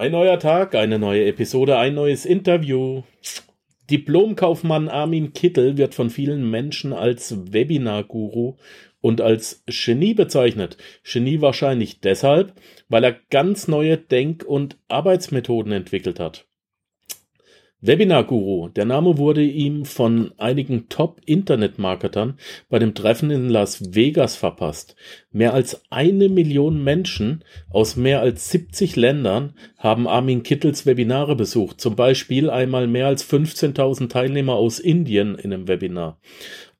Ein neuer Tag, eine neue Episode, ein neues Interview. Diplomkaufmann Armin Kittel wird von vielen Menschen als Webinar-Guru und als Genie bezeichnet. Genie wahrscheinlich deshalb, weil er ganz neue Denk- und Arbeitsmethoden entwickelt hat. Webinar Guru. Der Name wurde ihm von einigen Top-Internet-Marketern bei dem Treffen in Las Vegas verpasst. Mehr als eine Million Menschen aus mehr als 70 Ländern haben Armin Kittels Webinare besucht. Zum Beispiel einmal mehr als 15.000 Teilnehmer aus Indien in einem Webinar.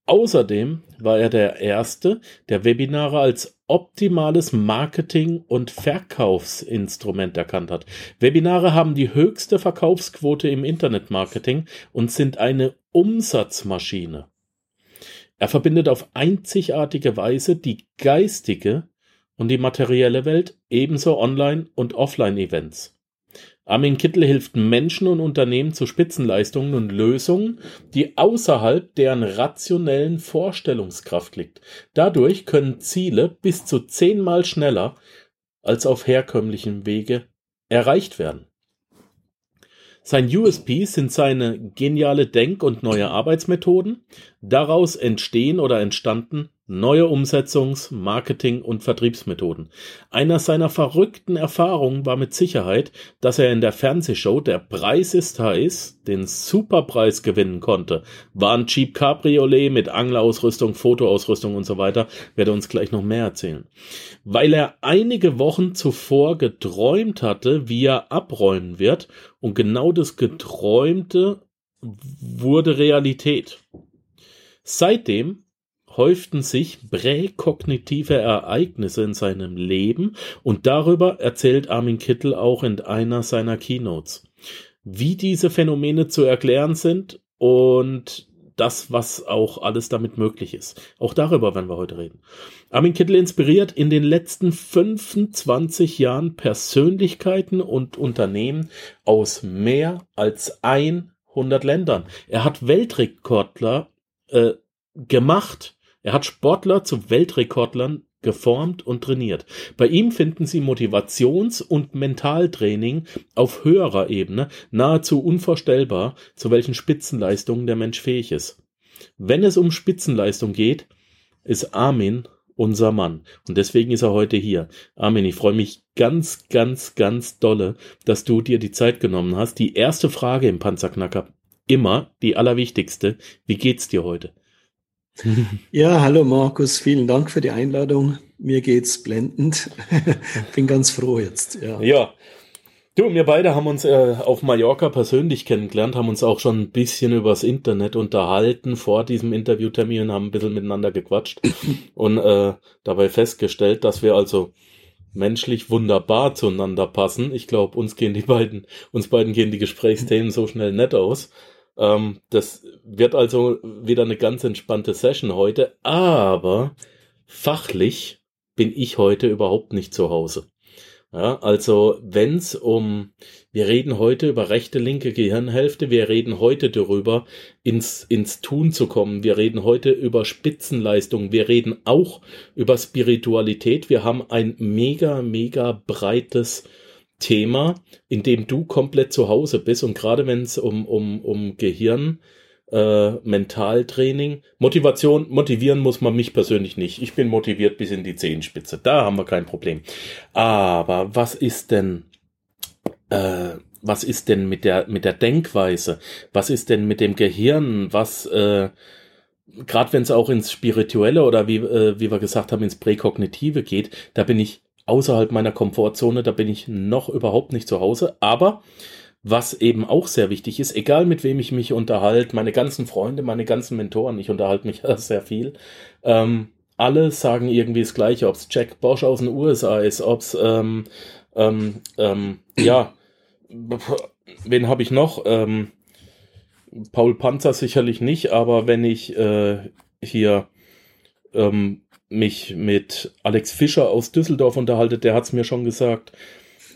Außerdem war er der Erste, der Webinare als optimales Marketing- und Verkaufsinstrument erkannt hat. Webinare haben die höchste Verkaufsquote im Internetmarketing und sind eine Umsatzmaschine. Er verbindet auf einzigartige Weise die geistige und die materielle Welt, ebenso Online- und Offline-Events. Armin Kittel hilft Menschen und Unternehmen zu Spitzenleistungen und Lösungen, die außerhalb deren rationellen Vorstellungskraft liegt. Dadurch können Ziele bis zu zehnmal schneller als auf herkömmlichem Wege erreicht werden. Sein USP sind seine geniale Denk- und neue Arbeitsmethoden. Daraus entstehen oder entstanden neue Umsetzungs-, Marketing- und Vertriebsmethoden. Einer seiner verrückten Erfahrungen war mit Sicherheit, dass er in der Fernsehshow Der Preis ist heiß den Superpreis gewinnen konnte. War ein Jeep Cabriolet mit Anglerausrüstung, Fotoausrüstung und so weiter. Werde uns gleich noch mehr erzählen. Weil er einige Wochen zuvor geträumt hatte, wie er abräumen wird und genau das Geträumte wurde Realität. Seitdem häuften sich präkognitive Ereignisse in seinem Leben und darüber erzählt Armin Kittel auch in einer seiner Keynotes. Wie diese Phänomene zu erklären sind und das, was auch alles damit möglich ist. Auch darüber werden wir heute reden. Armin Kittel inspiriert in den letzten 25 Jahren Persönlichkeiten und Unternehmen aus mehr als 100 Ländern. Er hat Weltrekordler äh, gemacht er hat Sportler zu Weltrekordlern geformt und trainiert. Bei ihm finden Sie Motivations- und Mentaltraining auf höherer Ebene, nahezu unvorstellbar, zu welchen Spitzenleistungen der Mensch fähig ist. Wenn es um Spitzenleistung geht, ist Armin unser Mann. Und deswegen ist er heute hier. Armin, ich freue mich ganz, ganz, ganz dolle, dass du dir die Zeit genommen hast. Die erste Frage im Panzerknacker, immer die allerwichtigste. Wie geht's dir heute? Ja, hallo Markus, vielen Dank für die Einladung. Mir geht's blendend. Bin ganz froh jetzt. Ja. ja. Du, wir beide haben uns äh, auf Mallorca persönlich kennengelernt, haben uns auch schon ein bisschen übers Internet unterhalten vor diesem Interviewtermin und haben ein bisschen miteinander gequatscht und äh, dabei festgestellt, dass wir also menschlich wunderbar zueinander passen. Ich glaube, uns gehen die beiden, uns beiden gehen die Gesprächsthemen so schnell nett aus. Ähm, das wird also wieder eine ganz entspannte Session heute, aber fachlich bin ich heute überhaupt nicht zu Hause. Ja, also wenn's um, wir reden heute über rechte, linke Gehirnhälfte, wir reden heute darüber, ins, ins Tun zu kommen, wir reden heute über Spitzenleistung, wir reden auch über Spiritualität, wir haben ein mega, mega breites Thema, in dem du komplett zu Hause bist und gerade wenn es um, um, um Gehirn, äh, Mentaltraining, Motivation, motivieren muss man mich persönlich nicht. Ich bin motiviert bis in die Zehenspitze. Da haben wir kein Problem. Aber was ist denn, äh, was ist denn mit der, mit der Denkweise? Was ist denn mit dem Gehirn? Was, äh, gerade wenn es auch ins Spirituelle oder wie, äh, wie wir gesagt haben, ins Präkognitive geht, da bin ich außerhalb meiner Komfortzone, da bin ich noch überhaupt nicht zu Hause. Aber was eben auch sehr wichtig ist, egal mit wem ich mich unterhalte, meine ganzen Freunde, meine ganzen Mentoren, ich unterhalte mich sehr viel, ähm, alle sagen irgendwie das Gleiche, ob es Jack Bosch aus den USA ist, ob es, ähm, ähm, ähm, ja, wen habe ich noch? Ähm, Paul Panzer sicherlich nicht, aber wenn ich äh, hier ähm, mich mit Alex Fischer aus Düsseldorf unterhalte, der hat es mir schon gesagt,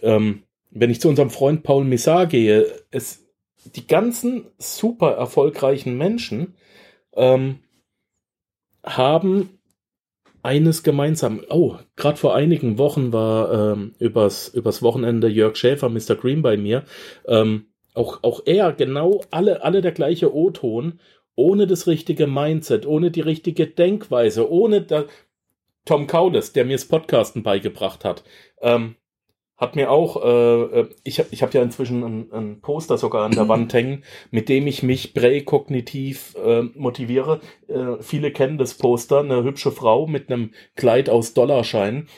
ähm, wenn ich zu unserem Freund Paul Missar gehe, es, die ganzen super erfolgreichen Menschen ähm, haben eines gemeinsam. Oh, gerade vor einigen Wochen war ähm, übers, übers Wochenende Jörg Schäfer, Mr. Green bei mir. Ähm, auch, auch er, genau alle, alle der gleiche O-Ton, ohne das richtige Mindset, ohne die richtige Denkweise, ohne da, Tom Kaules, der mir das Podcasten beigebracht hat. Ähm, hat mir auch, äh, äh ich habe ich hab ja inzwischen ein, ein, Poster sogar an der Wand hängen, mit dem ich mich präkognitiv äh, motiviere. Äh, viele kennen das Poster, eine hübsche Frau mit einem Kleid aus Dollarscheinen.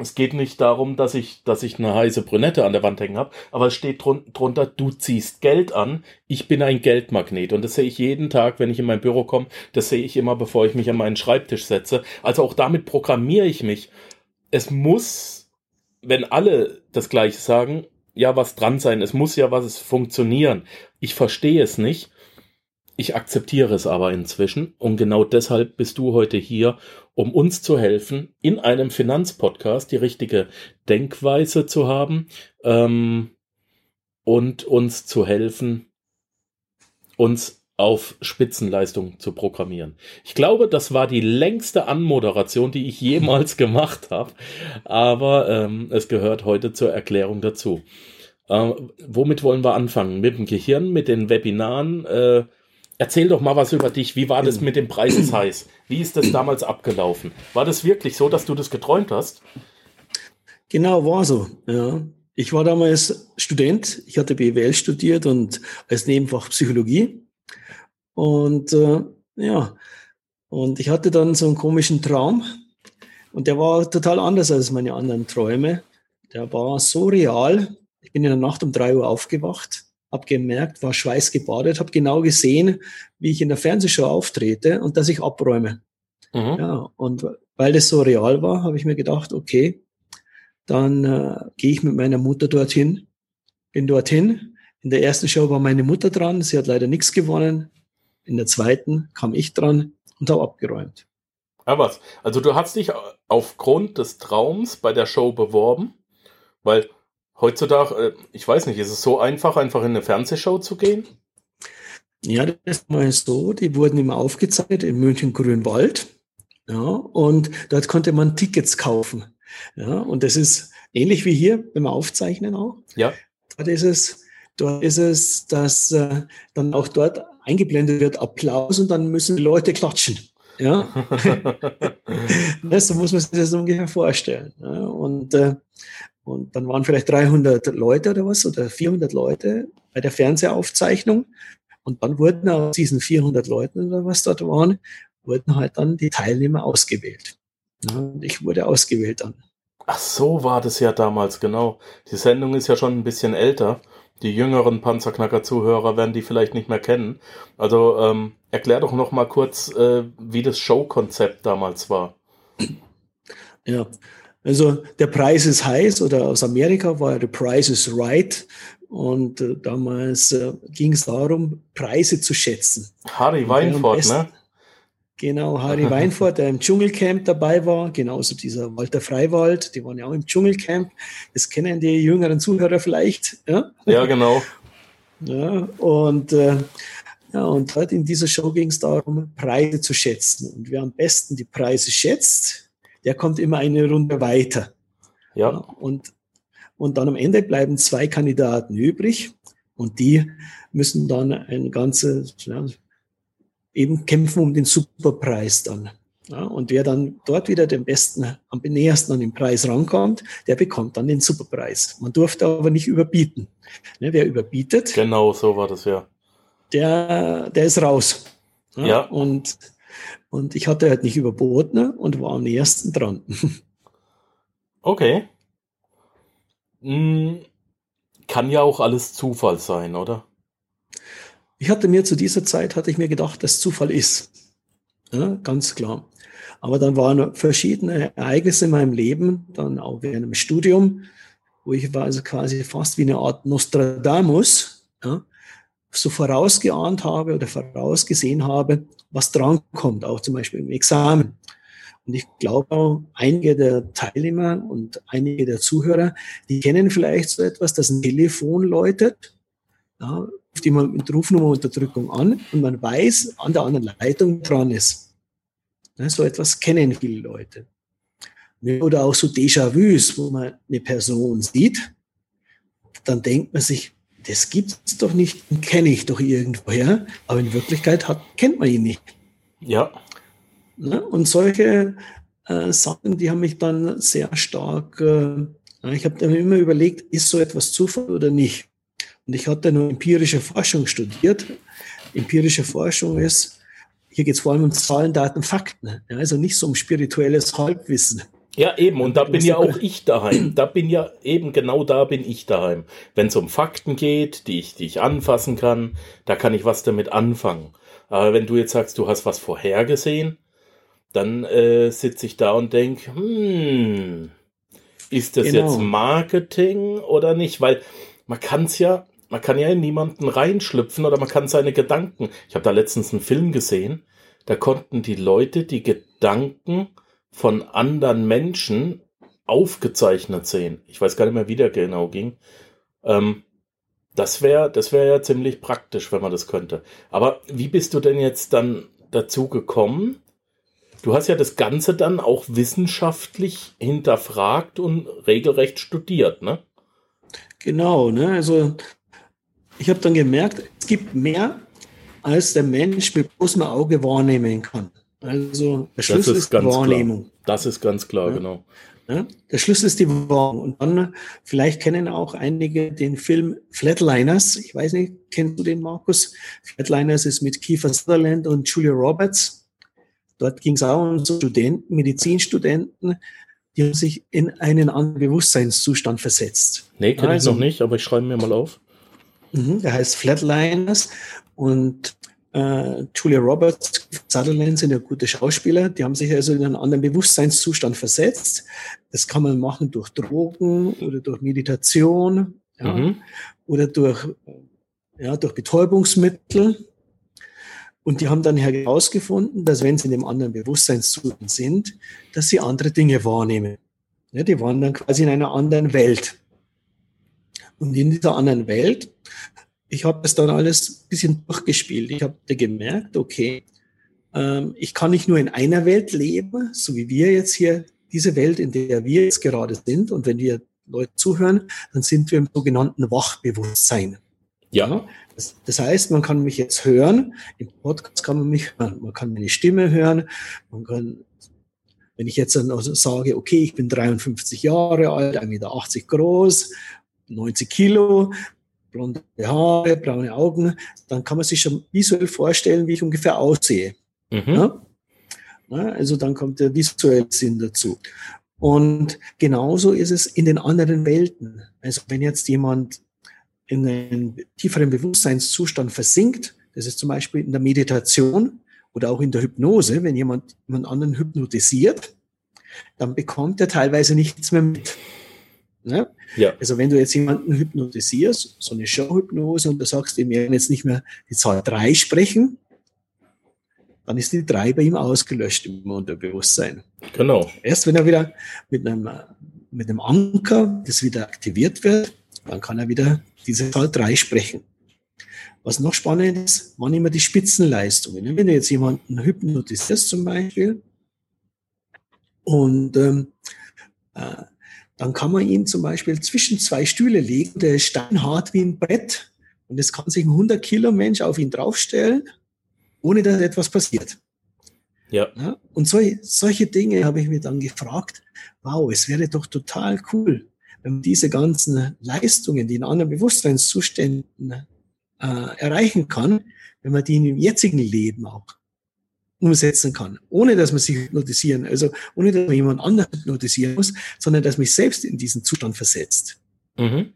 Es geht nicht darum, dass ich, dass ich eine heiße Brünette an der Wand hängen habe, aber es steht drun drunter, du ziehst Geld an, ich bin ein Geldmagnet. Und das sehe ich jeden Tag, wenn ich in mein Büro komme, das sehe ich immer, bevor ich mich an meinen Schreibtisch setze. Also auch damit programmiere ich mich. Es muss wenn alle das Gleiche sagen, ja, was dran sein, es muss ja was funktionieren. Ich verstehe es nicht. Ich akzeptiere es aber inzwischen und genau deshalb bist du heute hier, um uns zu helfen, in einem Finanzpodcast die richtige Denkweise zu haben ähm, und uns zu helfen, uns auf Spitzenleistung zu programmieren. Ich glaube, das war die längste Anmoderation, die ich jemals gemacht habe, aber ähm, es gehört heute zur Erklärung dazu. Äh, womit wollen wir anfangen? Mit dem Gehirn, mit den Webinaren? Äh, erzähl doch mal was über dich. Wie war das mit dem Preis ist heiß? Wie ist das damals abgelaufen? War das wirklich so, dass du das geträumt hast? Genau, war so. Ja. Ich war damals Student. Ich hatte BWL studiert und als Nebenfach Psychologie. Und äh, ja, und ich hatte dann so einen komischen Traum und der war total anders als meine anderen Träume. Der war so real. Ich bin in der Nacht um drei Uhr aufgewacht, habe gemerkt, war schweißgebadet, habe genau gesehen, wie ich in der Fernsehshow auftrete und dass ich abräume. Mhm. Ja, und weil das so real war, habe ich mir gedacht, okay, dann äh, gehe ich mit meiner Mutter dorthin, bin dorthin. In der ersten Show war meine Mutter dran, sie hat leider nichts gewonnen. In der zweiten kam ich dran und habe abgeräumt. Ah, was? Also du hast dich aufgrund des Traums bei der Show beworben, weil heutzutage, äh, ich weiß nicht, ist es so einfach, einfach in eine Fernsehshow zu gehen? Ja, das ist mal so. Die wurden immer aufgezeichnet in München-Grünwald. Ja, und dort konnte man Tickets kaufen. Ja, und das ist ähnlich wie hier beim Aufzeichnen auch. Ja. Dort ist es, dort ist es, dass äh, dann auch dort eingeblendet wird Applaus und dann müssen die Leute klatschen. Ja, das, so muss man sich das ungefähr vorstellen. Ja? Und, äh, und dann waren vielleicht 300 Leute oder was oder 400 Leute bei der Fernsehaufzeichnung. Und dann wurden aus diesen 400 Leuten oder was dort waren, wurden halt dann die Teilnehmer ausgewählt. Ja, und ich wurde ausgewählt dann. Ach so war das ja damals, genau. Die Sendung ist ja schon ein bisschen älter die jüngeren Panzerknacker-Zuhörer werden die vielleicht nicht mehr kennen. Also ähm, erklär doch noch mal kurz, äh, wie das Showkonzept damals war. Ja, also der Preis ist heiß oder aus Amerika war The Price is Right. Und äh, damals äh, ging es darum, Preise zu schätzen. Harry Weinfurt, ne? Genau, Harry Weinfurt, der im Dschungelcamp dabei war, genauso dieser Walter Freiwald, die waren ja auch im Dschungelcamp. Das kennen die jüngeren Zuhörer vielleicht. Ja, ja genau. Ja, und, äh, ja, und halt in dieser Show ging es darum, Preise zu schätzen. Und wer am besten die Preise schätzt, der kommt immer eine Runde weiter. Ja. und, und dann am Ende bleiben zwei Kandidaten übrig und die müssen dann ein ganzes, ja, eben kämpfen um den Superpreis dann. Ja, und wer dann dort wieder den besten, am nähersten an den Preis rankommt, der bekommt dann den Superpreis. Man durfte aber nicht überbieten. Ne, wer überbietet? Genau, so war das ja. Der, der ist raus. Ja. ja. Und, und ich hatte halt nicht überboten und war am nähersten dran. Okay. Hm, kann ja auch alles Zufall sein, oder? Ich hatte mir zu dieser Zeit, hatte ich mir gedacht, dass Zufall ist. Ja, ganz klar. Aber dann waren verschiedene Ereignisse in meinem Leben, dann auch während dem Studium, wo ich war also quasi fast wie eine Art Nostradamus, ja, so vorausgeahnt habe oder vorausgesehen habe, was drankommt, auch zum Beispiel im Examen. Und ich glaube auch, einige der Teilnehmer und einige der Zuhörer, die kennen vielleicht so etwas, dass ein Telefon läutet. Ja, ruft jemand mit Rufnummerunterdrückung an und man weiß an der anderen Leitung dran ist. Ne, so etwas kennen viele Leute. Oder auch so Déjà-vus, wo man eine Person sieht, dann denkt man sich, das gibt's doch nicht, den kenne ich doch irgendwoher, aber in Wirklichkeit hat, kennt man ihn nicht. Ja. Ne? Und solche äh, Sachen, die haben mich dann sehr stark, äh, ich habe dann immer überlegt, ist so etwas Zufall oder nicht? Und ich hatte nur empirische Forschung studiert. Empirische Forschung ist, hier geht es vor allem um Zahlen, Daten, Fakten. Ja, also nicht so um spirituelles Halbwissen. Ja, eben, und da bin ja auch ich daheim. Da bin ja eben genau da bin ich daheim. Wenn es um Fakten geht, die ich, die ich anfassen kann, da kann ich was damit anfangen. Aber wenn du jetzt sagst, du hast was vorhergesehen, dann äh, sitze ich da und denke, hm, ist das genau. jetzt Marketing oder nicht? Weil man kann es ja, man kann ja in niemanden reinschlüpfen oder man kann seine Gedanken. Ich habe da letztens einen Film gesehen, da konnten die Leute die Gedanken von anderen Menschen aufgezeichnet sehen. Ich weiß gar nicht mehr, wie der genau ging. Ähm, das wäre das wäre ja ziemlich praktisch, wenn man das könnte. Aber wie bist du denn jetzt dann dazu gekommen? Du hast ja das Ganze dann auch wissenschaftlich hinterfragt und regelrecht studiert, ne? Genau, ne? Also ich habe dann gemerkt, es gibt mehr, als der Mensch mit bloßem Auge wahrnehmen kann. Also der Schlüssel ist, ist die Wahrnehmung. Klar. Das ist ganz klar, ja. genau. Ja, der Schlüssel ist die Wahrnehmung. Und dann, vielleicht kennen auch einige den Film Flatliners. Ich weiß nicht, kennst du den, Markus? Flatliners ist mit Kiefer Sutherland und Julia Roberts. Dort ging es auch um Studenten, Medizinstudenten, die haben sich in einen anderen Bewusstseinszustand versetzt. Nee, kenne also, ich noch nicht, aber ich schreibe mir mal auf. Mhm, der heißt Flatliners und äh, Julia Roberts, Sutherland sind ja gute Schauspieler, die haben sich also in einen anderen Bewusstseinszustand versetzt. Das kann man machen durch Drogen oder durch Meditation ja, mhm. oder durch, ja, durch Betäubungsmittel. Und die haben dann herausgefunden, dass wenn sie in dem anderen Bewusstseinszustand sind, dass sie andere Dinge wahrnehmen. Ja, die waren dann quasi in einer anderen Welt. Und in dieser anderen Welt ich habe das dann alles ein bisschen durchgespielt. Ich habe gemerkt, okay, ähm, ich kann nicht nur in einer Welt leben, so wie wir jetzt hier, diese Welt, in der wir jetzt gerade sind. Und wenn wir Leute zuhören, dann sind wir im sogenannten Wachbewusstsein. Ja. Das, das, heißt, man kann mich jetzt hören. Im Podcast kann man mich hören. Man kann meine Stimme hören. Man kann, wenn ich jetzt dann also sage, okay, ich bin 53 Jahre alt, 1,80 Meter groß, 90 Kilo, blonde Haare, braune Augen, dann kann man sich schon visuell vorstellen, wie ich ungefähr aussehe. Mhm. Ja? Also dann kommt der visuelle Sinn dazu. Und genauso ist es in den anderen Welten. Also wenn jetzt jemand in einen tieferen Bewusstseinszustand versinkt, das ist zum Beispiel in der Meditation oder auch in der Hypnose, wenn jemand jemand anderen hypnotisiert, dann bekommt er teilweise nichts mehr mit. Ne? Ja. Also wenn du jetzt jemanden hypnotisierst, so eine Showhypnose, und du sagst ihm, wir werden jetzt nicht mehr die Zahl drei sprechen, dann ist die drei bei ihm ausgelöscht im Unterbewusstsein. Genau. Erst wenn er wieder mit einem, mit einem Anker, das wieder aktiviert wird, dann kann er wieder diese Zahl drei sprechen. Was noch spannend ist, waren immer die Spitzenleistungen. Wenn du jetzt jemanden hypnotisierst zum Beispiel und ähm, äh, dann kann man ihn zum Beispiel zwischen zwei Stühle legen, der ist steinhart wie ein Brett und es kann sich ein 100 Kilo Mensch auf ihn draufstellen, ohne dass etwas passiert. Ja. ja und so, solche Dinge habe ich mir dann gefragt, wow, es wäre doch total cool, wenn man diese ganzen Leistungen, die in anderen Bewusstseinszuständen äh, erreichen kann, wenn man die im jetzigen Leben auch umsetzen kann, ohne dass man sich hypnotisieren, also ohne dass man jemand anderen hypnotisieren muss, sondern dass mich selbst in diesen Zustand versetzt. Mhm.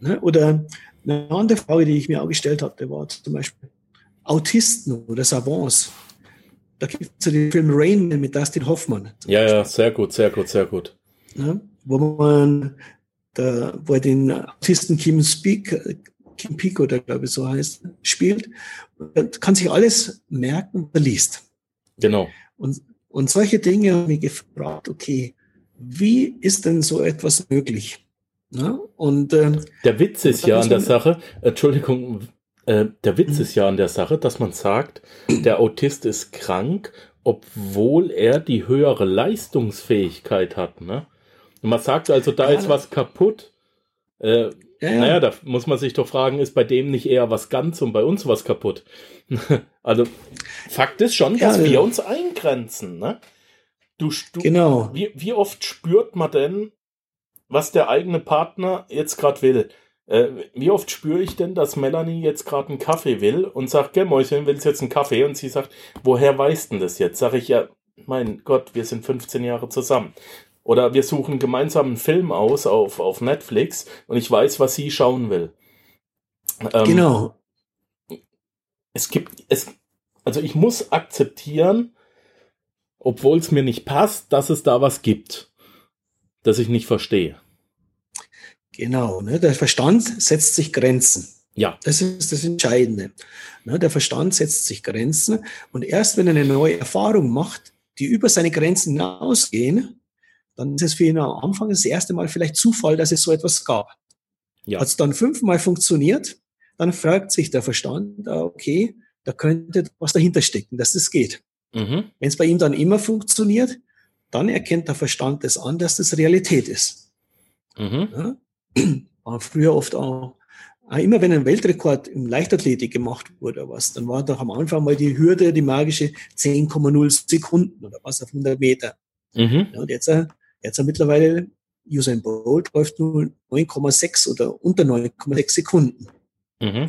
Ne? Oder eine andere Frage, die ich mir auch gestellt hatte, war zum Beispiel Autisten oder Savants. Da gibt es ja den Film Rain Man mit Dustin Hoffmann. Ja, ja, sehr gut, sehr gut, sehr gut. Ne? Wo man da, wo er den Autisten Kim Speak, Kim Peek oder glaube ich so heißt, spielt, kann sich alles merken, er liest. Genau. Und, und solche Dinge haben mich gefragt, okay, wie ist denn so etwas möglich? Na? Und äh, der Witz ist ja an der Sache, Entschuldigung, äh, der Witz mhm. ist ja an der Sache, dass man sagt, der Autist ist krank obwohl er die höhere Leistungsfähigkeit hat. Ne? Und man sagt also, da ja, ist was kaputt. Äh, ja, ja. Naja, da muss man sich doch fragen, ist bei dem nicht eher was ganz und bei uns was kaputt? also, Fakt ist schon, dass ja, wir uns eingrenzen. Ne? Du, du, genau. Wie, wie oft spürt man denn, was der eigene Partner jetzt gerade will? Äh, wie oft spüre ich denn, dass Melanie jetzt gerade einen Kaffee will und sagt, gell, Mäuschen, willst jetzt einen Kaffee? Und sie sagt, woher weißt denn das jetzt? Sag ich ja, mein Gott, wir sind 15 Jahre zusammen. Oder wir suchen gemeinsam einen Film aus auf, auf Netflix und ich weiß, was sie schauen will. Ähm, genau. Es gibt, es, also ich muss akzeptieren, obwohl es mir nicht passt, dass es da was gibt, das ich nicht verstehe. Genau, ne? der Verstand setzt sich Grenzen. Ja. Das ist das Entscheidende. Ne? Der Verstand setzt sich Grenzen und erst wenn er eine neue Erfahrung macht, die über seine Grenzen hinausgehen, dann ist es für ihn am Anfang das erste Mal vielleicht Zufall, dass es so etwas gab. Ja. Hat es dann fünfmal funktioniert, dann fragt sich der Verstand, ah, okay, da könnte was dahinter stecken, dass das geht. Mhm. Wenn es bei ihm dann immer funktioniert, dann erkennt der Verstand das an, dass das Realität ist. Mhm. Ja? Früher oft auch, immer wenn ein Weltrekord im Leichtathletik gemacht wurde, was, dann war doch am Anfang mal die Hürde, die magische 10,0 Sekunden oder was auf 100 Meter. Mhm. Ja, und jetzt äh, Jetzt hat mittlerweile Usain Bolt läuft nur 9,6 oder unter 9,6 Sekunden. Mhm.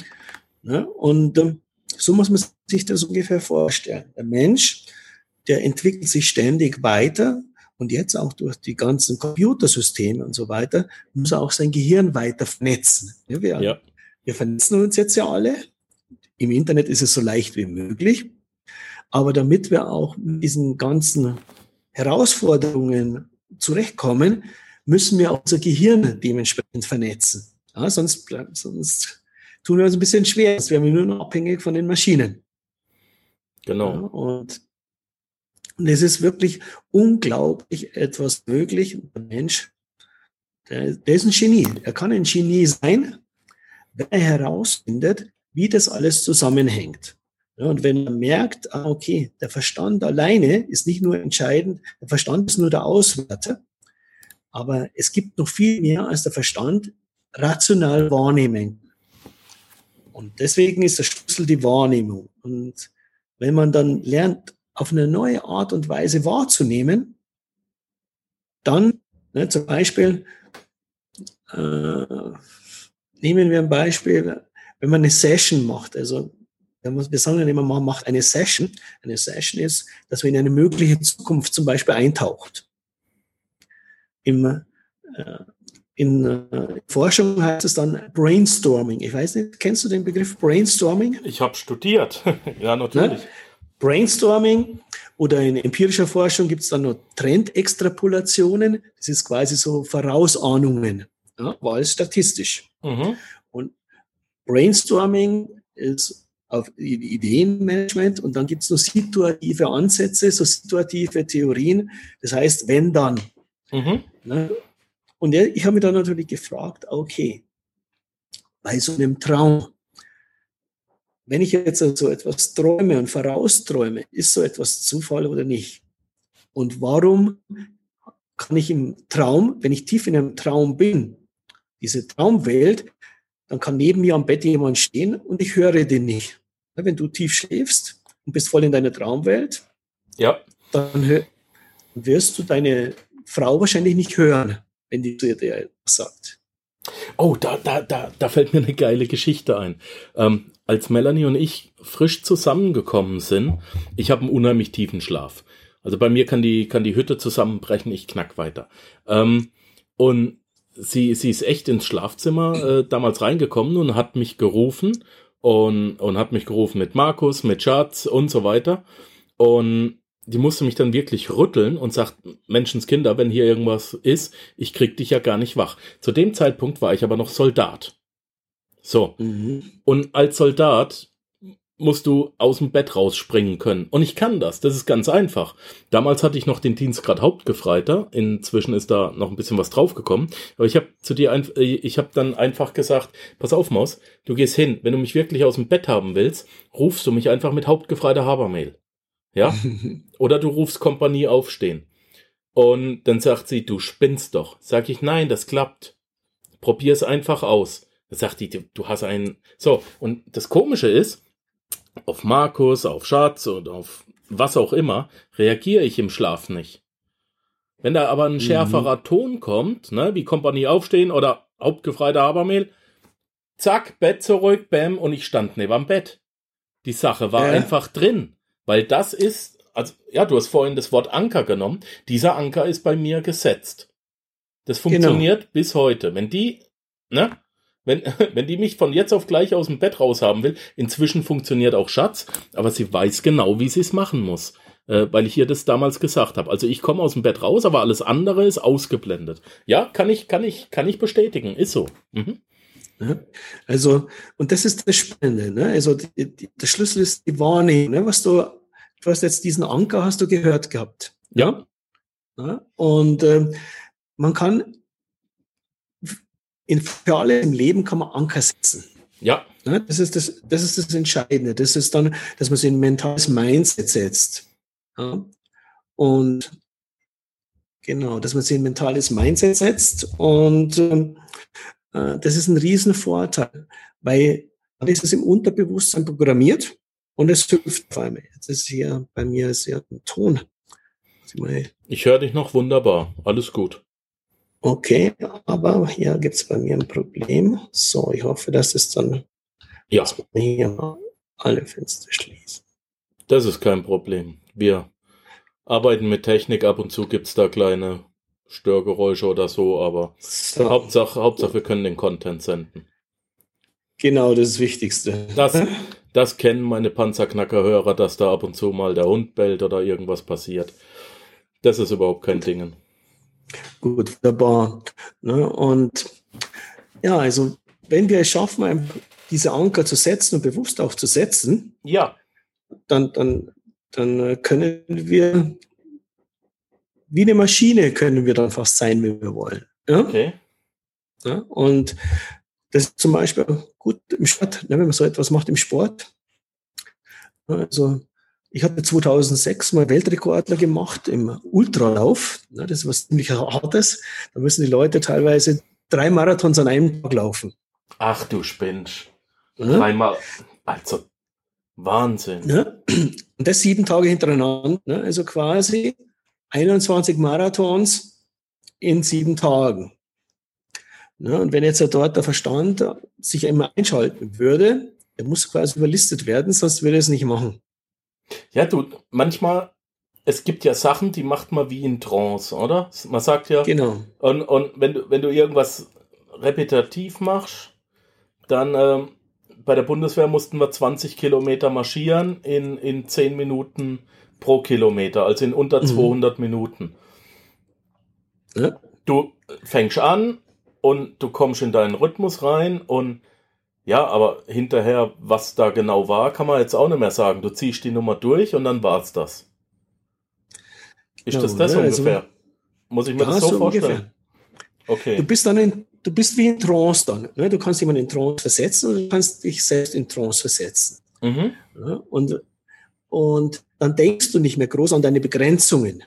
Ja, und ähm, so muss man sich das ungefähr vorstellen. Der Mensch, der entwickelt sich ständig weiter und jetzt auch durch die ganzen Computersysteme und so weiter, muss er auch sein Gehirn weiter vernetzen. Ja, wir, ja. wir vernetzen uns jetzt ja alle. Im Internet ist es so leicht wie möglich. Aber damit wir auch mit diesen ganzen Herausforderungen zurechtkommen, müssen wir unser Gehirn dementsprechend vernetzen. Ja, sonst, sonst tun wir uns ein bisschen schwer, sonst wären wir nur noch abhängig von den Maschinen. Genau. Ja, und, und es ist wirklich unglaublich etwas möglich. Der Mensch, der, der ist ein Genie. Er kann ein Genie sein, wenn er herausfindet, wie das alles zusammenhängt. Ja, und wenn man merkt, ah, okay, der Verstand alleine ist nicht nur entscheidend, der Verstand ist nur der Auswärter, aber es gibt noch viel mehr als der Verstand rational wahrnehmen. Und deswegen ist der Schlüssel die Wahrnehmung. Und wenn man dann lernt, auf eine neue Art und Weise wahrzunehmen, dann ne, zum Beispiel, äh, nehmen wir ein Beispiel, wenn man eine Session macht, also wir sagen dann immer, man macht eine Session. Eine Session ist, dass man in eine mögliche Zukunft zum Beispiel eintaucht. Im, äh, in äh, Forschung heißt es dann Brainstorming. Ich weiß nicht, kennst du den Begriff Brainstorming? Ich habe studiert. ja, natürlich. Ne? Brainstorming oder in empirischer Forschung gibt es dann noch Trendextrapolationen. Das ist quasi so Vorausahnungen, ja, war alles statistisch. Mhm. Und Brainstorming ist auf Ideenmanagement und dann gibt es noch situative Ansätze, so situative Theorien. Das heißt, wenn dann. Mhm. Ne? Und ich habe mich dann natürlich gefragt, okay, bei so einem Traum, wenn ich jetzt so etwas träume und vorausträume, ist so etwas Zufall oder nicht? Und warum kann ich im Traum, wenn ich tief in einem Traum bin, diese Traumwelt, dann kann neben mir am Bett jemand stehen und ich höre den nicht. Wenn du tief schläfst und bist voll in deiner Traumwelt, ja. dann wirst du deine Frau wahrscheinlich nicht hören, wenn die etwas sagt. Oh, da, da, da, da fällt mir eine geile Geschichte ein. Ähm, als Melanie und ich frisch zusammengekommen sind, ich habe einen unheimlich tiefen Schlaf. Also bei mir kann die, kann die Hütte zusammenbrechen, ich knack weiter. Ähm, und sie, sie ist echt ins Schlafzimmer äh, damals reingekommen und hat mich gerufen und, und hat mich gerufen mit Markus, mit Schatz und so weiter. Und die musste mich dann wirklich rütteln und sagt, Menschenskinder, wenn hier irgendwas ist, ich krieg dich ja gar nicht wach. Zu dem Zeitpunkt war ich aber noch Soldat. So. Mhm. Und als Soldat musst du aus dem Bett rausspringen können. Und ich kann das. Das ist ganz einfach. Damals hatte ich noch den Dienstgrad Hauptgefreiter. Inzwischen ist da noch ein bisschen was draufgekommen. Aber ich habe zu dir, ein, ich habe dann einfach gesagt, pass auf, Maus, du gehst hin. Wenn du mich wirklich aus dem Bett haben willst, rufst du mich einfach mit Hauptgefreiter Habermehl. Ja? Oder du rufst Kompanie aufstehen. Und dann sagt sie, du spinnst doch. Sag ich, nein, das klappt. Probier es einfach aus. Dann sagt die, du hast einen. So, und das Komische ist, auf Markus, auf Schatz und auf was auch immer, reagiere ich im Schlaf nicht. Wenn da aber ein mhm. schärferer mhm. Ton kommt, ne, wie Kompanie aufstehen oder Hauptgefreiter Habermehl, zack, Bett zurück, bam, und ich stand neben am Bett. Die Sache war äh. einfach drin, weil das ist, also, ja, du hast vorhin das Wort Anker genommen. Dieser Anker ist bei mir gesetzt. Das genau. funktioniert genau. bis heute. Wenn die, ne, wenn, wenn die mich von jetzt auf gleich aus dem Bett raus haben will, inzwischen funktioniert auch Schatz, aber sie weiß genau, wie sie es machen muss. Äh, weil ich ihr das damals gesagt habe. Also ich komme aus dem Bett raus, aber alles andere ist ausgeblendet. Ja, kann ich, kann ich, kann ich bestätigen. Ist so. Mhm. Also, und das ist das Spannende. Ne? Also, die, die, der Schlüssel ist die Wahrnehmung. Ne? Was du, du hast jetzt diesen Anker, hast du gehört gehabt. Ja. ja? Und äh, man kann in, für alle im Leben kann man Anker setzen. Ja. ja. Das ist das, das ist das Entscheidende. Das ist dann, dass man sich ein mentales Mindset setzt. Ja. Und genau, dass man sich ein mentales Mindset setzt und ähm, äh, das ist ein Riesenvorteil, weil dann ist es im Unterbewusstsein programmiert und es hilft vor allem. Jetzt ist hier bei mir sehr ein Ton. Ich höre dich noch wunderbar. Alles gut. Okay, aber hier gibt es bei mir ein Problem. So, ich hoffe, dass es dann ja. hier alle Fenster schließen. Das ist kein Problem. Wir arbeiten mit Technik. Ab und zu gibt es da kleine Störgeräusche oder so, aber so. Hauptsache, Hauptsache, wir können den Content senden. Genau, das ist das Wichtigste. Das, das kennen meine Panzerknacker-Hörer, dass da ab und zu mal der Hund bellt oder irgendwas passiert. Das ist überhaupt kein Ding. Gut, wunderbar. Ne? Und ja, also wenn wir es schaffen, diese Anker zu setzen und bewusst auch zu setzen, ja. dann, dann, dann können wir wie eine Maschine können wir dann fast sein, wenn wir wollen. Ja? Okay. Ja? Und das ist zum Beispiel gut im Sport, ne, wenn man so etwas macht im Sport. Also ich hatte 2006 mal Weltrekordler gemacht im Ultralauf. Ne, das ist was ziemlich Hartes. Da müssen die Leute teilweise drei Marathons an einem Tag laufen. Ach du spinnst. Ja? Dreimal. Also Wahnsinn. Ja? Und das sieben Tage hintereinander. Ne? Also quasi 21 Marathons in sieben Tagen. Ja, und wenn jetzt dort der Verstand sich immer einschalten würde, er muss quasi überlistet werden, sonst würde er es nicht machen. Ja, du, manchmal, es gibt ja Sachen, die macht man wie in Trance, oder? Man sagt ja. Genau. Und, und wenn, du, wenn du irgendwas repetitiv machst, dann äh, bei der Bundeswehr mussten wir 20 Kilometer marschieren in, in 10 Minuten pro Kilometer, also in unter 200 mhm. Minuten. Ja. Du fängst an und du kommst in deinen Rhythmus rein und ja, aber hinterher, was da genau war, kann man jetzt auch nicht mehr sagen. Du ziehst die Nummer durch und dann war's das. Ist das das ne? ungefähr? Also, Muss ich mir das so, so vorstellen? Ungefähr. Okay. Du bist dann in, du bist wie in Trance dann. Ne? Du kannst jemanden in Trance versetzen und du kannst dich selbst in Trance versetzen. Mhm. Ja, und und dann denkst du nicht mehr groß an deine Begrenzungen.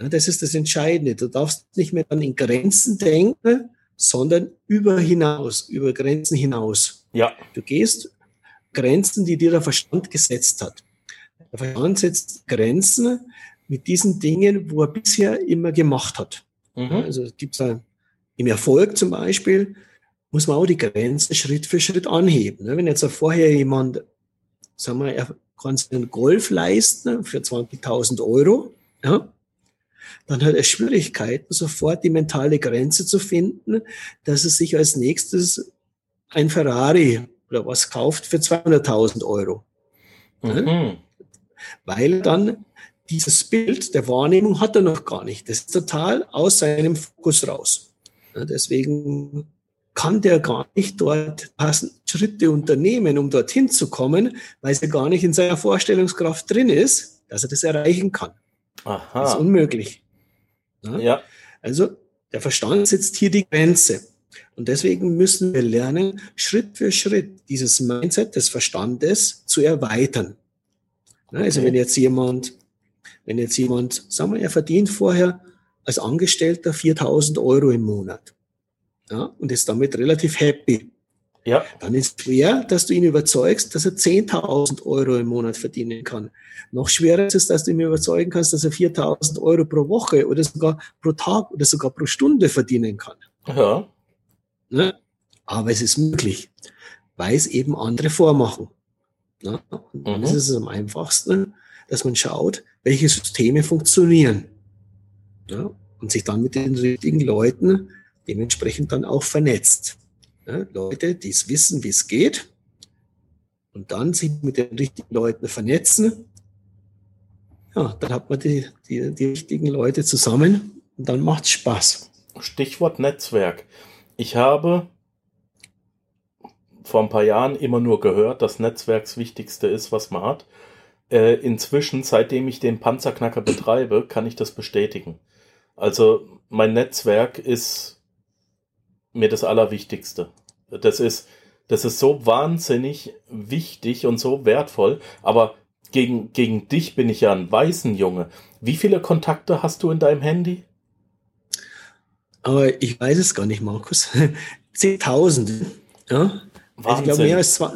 Ja, das ist das Entscheidende. Du darfst nicht mehr dann in Grenzen denken, sondern über hinaus, über Grenzen hinaus. Ja. Du gehst Grenzen, die dir der Verstand gesetzt hat. Der Verstand setzt Grenzen mit diesen Dingen, wo er bisher immer gemacht hat. Mhm. Also es gibt da im Erfolg zum Beispiel, muss man auch die Grenzen Schritt für Schritt anheben. Ne? Wenn jetzt vorher jemand, sagen wir, kannst du einen Golf leisten für 20.000 Euro, ja, dann hat er Schwierigkeiten, sofort die mentale Grenze zu finden, dass er sich als nächstes ein Ferrari oder was kauft für 200.000 Euro. Mhm. Ja? Weil dann dieses Bild der Wahrnehmung hat er noch gar nicht. Das ist total aus seinem Fokus raus. Ja, deswegen kann der gar nicht dort passend Schritte unternehmen, um dorthin zu kommen, weil es ja gar nicht in seiner Vorstellungskraft drin ist, dass er das erreichen kann. Aha. Das ist unmöglich. Ja? ja. Also der Verstand setzt hier die Grenze. Und deswegen müssen wir lernen, Schritt für Schritt dieses Mindset des Verstandes zu erweitern. Also okay. wenn jetzt jemand Wenn jetzt jemand, sagen wir, er verdient vorher als Angestellter 4000 Euro im Monat ja, und ist damit relativ happy. Ja. Dann ist es schwer, dass du ihn überzeugst, dass er 10.000 Euro im Monat verdienen kann. Noch schwerer ist es, dass du ihn überzeugen kannst, dass er 4.000 Euro pro Woche oder sogar pro Tag oder sogar pro Stunde verdienen kann. Ja. Ne? Aber es ist möglich, weil es eben andere vormachen. Ne? Und dann mhm. ist es am einfachsten, dass man schaut, welche Systeme funktionieren. Ja? Und sich dann mit den richtigen Leuten dementsprechend dann auch vernetzt. Ja? Leute, die es wissen, wie es geht. Und dann sich mit den richtigen Leuten vernetzen. Ja, dann hat man die, die, die richtigen Leute zusammen und dann macht es Spaß. Stichwort Netzwerk. Ich habe vor ein paar Jahren immer nur gehört, dass Netzwerk das Wichtigste ist, was man hat. Äh, inzwischen, seitdem ich den Panzerknacker betreibe, kann ich das bestätigen. Also mein Netzwerk ist mir das Allerwichtigste. Das ist, das ist so wahnsinnig wichtig und so wertvoll. Aber gegen, gegen dich bin ich ja ein Junge. Wie viele Kontakte hast du in deinem Handy? Aber ich weiß es gar nicht, Markus. Zehntausende. Ja? Also ich glaube, mehr als zwei.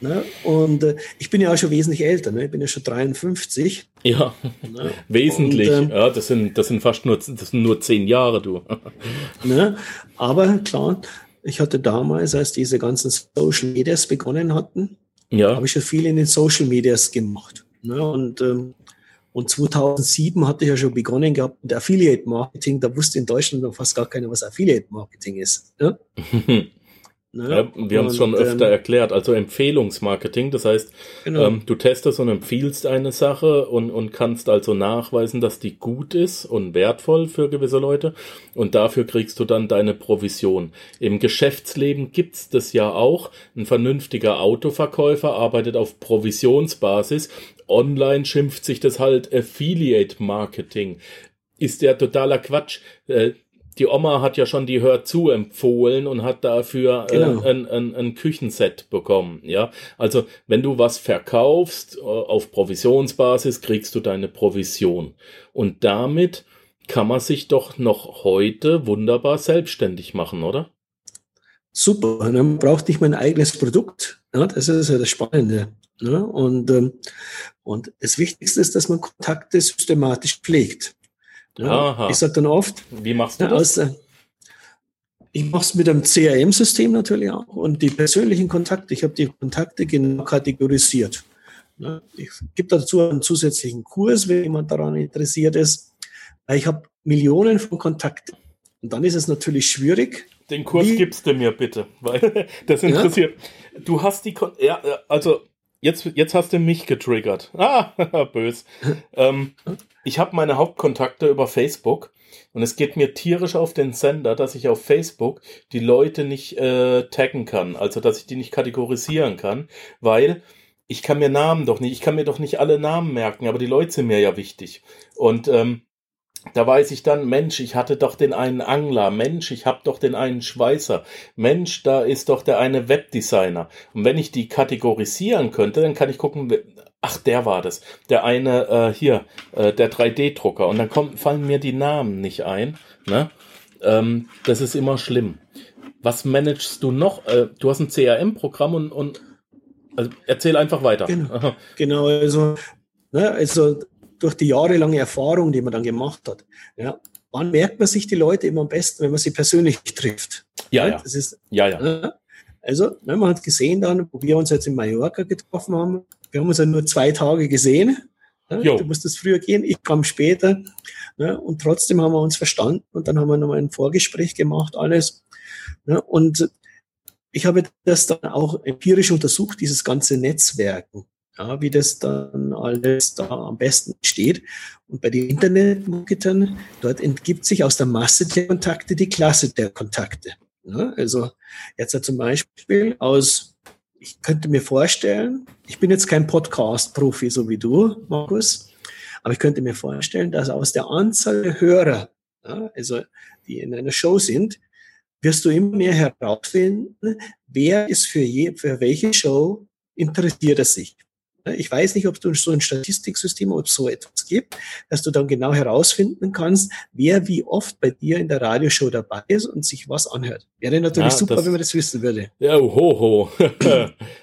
Ne? Und äh, ich bin ja auch schon wesentlich älter, ne? ich bin ja schon 53. Ja, ne? wesentlich. Und, ähm, ja, das sind, das sind fast nur, das sind nur zehn Jahre, du. ne? Aber klar, ich hatte damals, als diese ganzen Social Medias begonnen hatten, ja. habe ich schon viel in den Social Medias gemacht. Ne? Und, ähm, und 2007 hatte ich ja schon begonnen gehabt mit Affiliate Marketing. Da wusste in Deutschland noch fast gar keiner, was Affiliate Marketing ist. Ne? Ne? Ja, wir haben es schon öfter ähm, erklärt, also Empfehlungsmarketing, das heißt, genau. ähm, du testest und empfiehlst eine Sache und, und kannst also nachweisen, dass die gut ist und wertvoll für gewisse Leute und dafür kriegst du dann deine Provision. Im Geschäftsleben gibt's das ja auch. Ein vernünftiger Autoverkäufer arbeitet auf Provisionsbasis. Online schimpft sich das halt Affiliate Marketing. Ist ja totaler Quatsch. Die Oma hat ja schon die Hör zu empfohlen und hat dafür äh, genau. ein, ein, ein Küchenset bekommen. Ja, also wenn du was verkaufst äh, auf Provisionsbasis, kriegst du deine Provision. Und damit kann man sich doch noch heute wunderbar selbstständig machen, oder? Super, dann braucht nicht mein eigenes Produkt. Ja, das ist ja das Spannende. Ja, und, ähm, und das Wichtigste ist, dass man Kontakte systematisch pflegt. Ja, ich sage dann oft, wie machst du ja, das? Aus, ich mache es mit einem CRM-System natürlich auch und die persönlichen Kontakte, ich habe die Kontakte genau kategorisiert. Ich gebe dazu einen zusätzlichen Kurs, wenn jemand daran interessiert ist. Ich habe Millionen von Kontakten. Und dann ist es natürlich schwierig. Den Kurs wie, gibst du mir bitte, weil das interessiert. Ja? Du hast die, Kon ja, also jetzt, jetzt hast du mich getriggert. Ah, bös. ähm, ich habe meine Hauptkontakte über Facebook und es geht mir tierisch auf den Sender, dass ich auf Facebook die Leute nicht äh, taggen kann, also dass ich die nicht kategorisieren kann, weil ich kann mir Namen doch nicht, ich kann mir doch nicht alle Namen merken, aber die Leute sind mir ja wichtig. Und ähm, da weiß ich dann, Mensch, ich hatte doch den einen Angler, Mensch, ich habe doch den einen Schweißer, Mensch, da ist doch der eine Webdesigner. Und wenn ich die kategorisieren könnte, dann kann ich gucken, ach, der war das, der eine äh, hier, äh, der 3D-Drucker. Und dann kommen, fallen mir die Namen nicht ein. Ne? Ähm, das ist immer schlimm. Was managst du noch? Äh, du hast ein CRM-Programm und, und also erzähl einfach weiter. Genau, genau also, ne, also durch die jahrelange Erfahrung, die man dann gemacht hat, ja, wann merkt man sich die Leute immer am besten, wenn man sie persönlich trifft? Ja, ja. Das ist, ja, ja. Ne? Also, ne, man hat gesehen dann, wo wir uns jetzt in Mallorca getroffen haben, wir haben uns ja nur zwei Tage gesehen. Ne? Du musstest früher gehen, ich kam später. Ne? Und trotzdem haben wir uns verstanden und dann haben wir nochmal ein Vorgespräch gemacht, alles. Ne? Und ich habe das dann auch empirisch untersucht, dieses ganze Netzwerken ja, wie das dann alles da am besten steht. Und bei den Internetmarketern, dort entgibt sich aus der Masse der Kontakte die Klasse der Kontakte. Ja, also jetzt zum Beispiel aus, ich könnte mir vorstellen, ich bin jetzt kein Podcast-Profi so wie du, Markus, aber ich könnte mir vorstellen, dass aus der Anzahl der Hörer, ja, also die in einer Show sind, wirst du immer mehr herausfinden, wer ist für, je, für welche Show interessiert er sich. Ich weiß nicht, ob du so ein Statistiksystem, ob es so etwas gibt, dass du dann genau herausfinden kannst, wer wie oft bei dir in der Radioshow dabei ist und sich was anhört. Wäre natürlich ja, super, das, wenn man das wissen würde. Ja, ho, ho.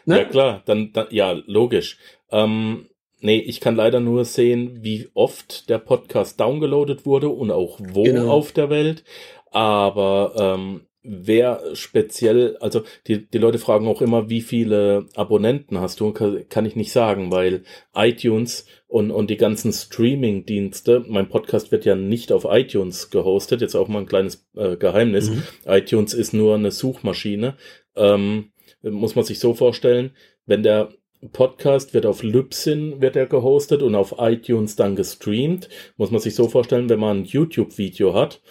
ja, klar, dann, dann ja, logisch. Ähm, nee, ich kann leider nur sehen, wie oft der Podcast downgeloadet wurde und auch wo genau. auf der Welt. Aber ähm, wer speziell, also die, die Leute fragen auch immer, wie viele Abonnenten hast du? Kann, kann ich nicht sagen, weil iTunes und, und die ganzen Streaming-Dienste, mein Podcast wird ja nicht auf iTunes gehostet, jetzt auch mal ein kleines äh, Geheimnis. Mhm. iTunes ist nur eine Suchmaschine. Ähm, muss man sich so vorstellen, wenn der Podcast wird auf Libsyn wird er gehostet und auf iTunes dann gestreamt. Muss man sich so vorstellen, wenn man ein YouTube-Video hat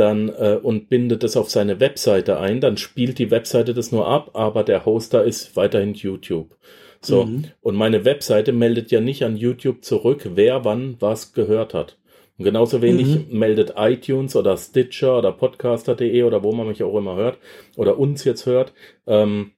dann äh, und bindet es auf seine Webseite ein, dann spielt die Webseite das nur ab, aber der Hoster ist weiterhin YouTube. So, mhm. und meine Webseite meldet ja nicht an YouTube zurück, wer wann was gehört hat. Und genauso wenig mhm. meldet iTunes oder Stitcher oder Podcaster.de oder wo man mich auch immer hört oder uns jetzt hört, ähm,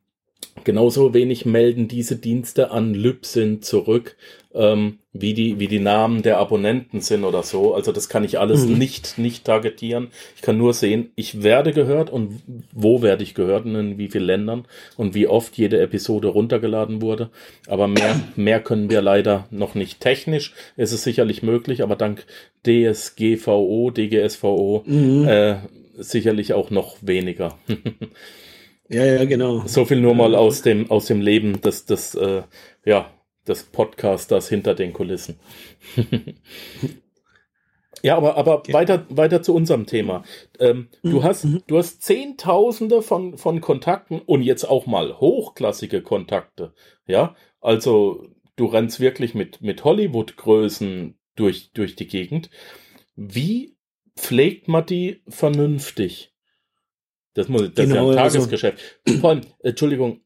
Genauso wenig melden diese Dienste an Libsyn zurück, ähm, wie, die, wie die Namen der Abonnenten sind oder so. Also das kann ich alles mhm. nicht, nicht targetieren. Ich kann nur sehen, ich werde gehört und wo werde ich gehört und in wie vielen Ländern und wie oft jede Episode runtergeladen wurde. Aber mehr, mehr können wir leider noch nicht. Technisch ist es sicherlich möglich, aber dank DSGVO, DGSVO mhm. äh, sicherlich auch noch weniger. Ja, ja, genau. So viel nur mal aus dem, aus dem Leben des, des, äh, ja, des Podcasters hinter den Kulissen. ja, aber, aber okay. weiter, weiter zu unserem Thema. Ähm, mhm. Du hast, du hast Zehntausende von, von Kontakten und jetzt auch mal hochklassige Kontakte. Ja, also du rennst wirklich mit, mit Hollywood-Größen durch, durch die Gegend. Wie pflegt man die vernünftig? Das, muss, das genau, ist ja ein also Tagesgeschäft. Also. Vor allem, Entschuldigung,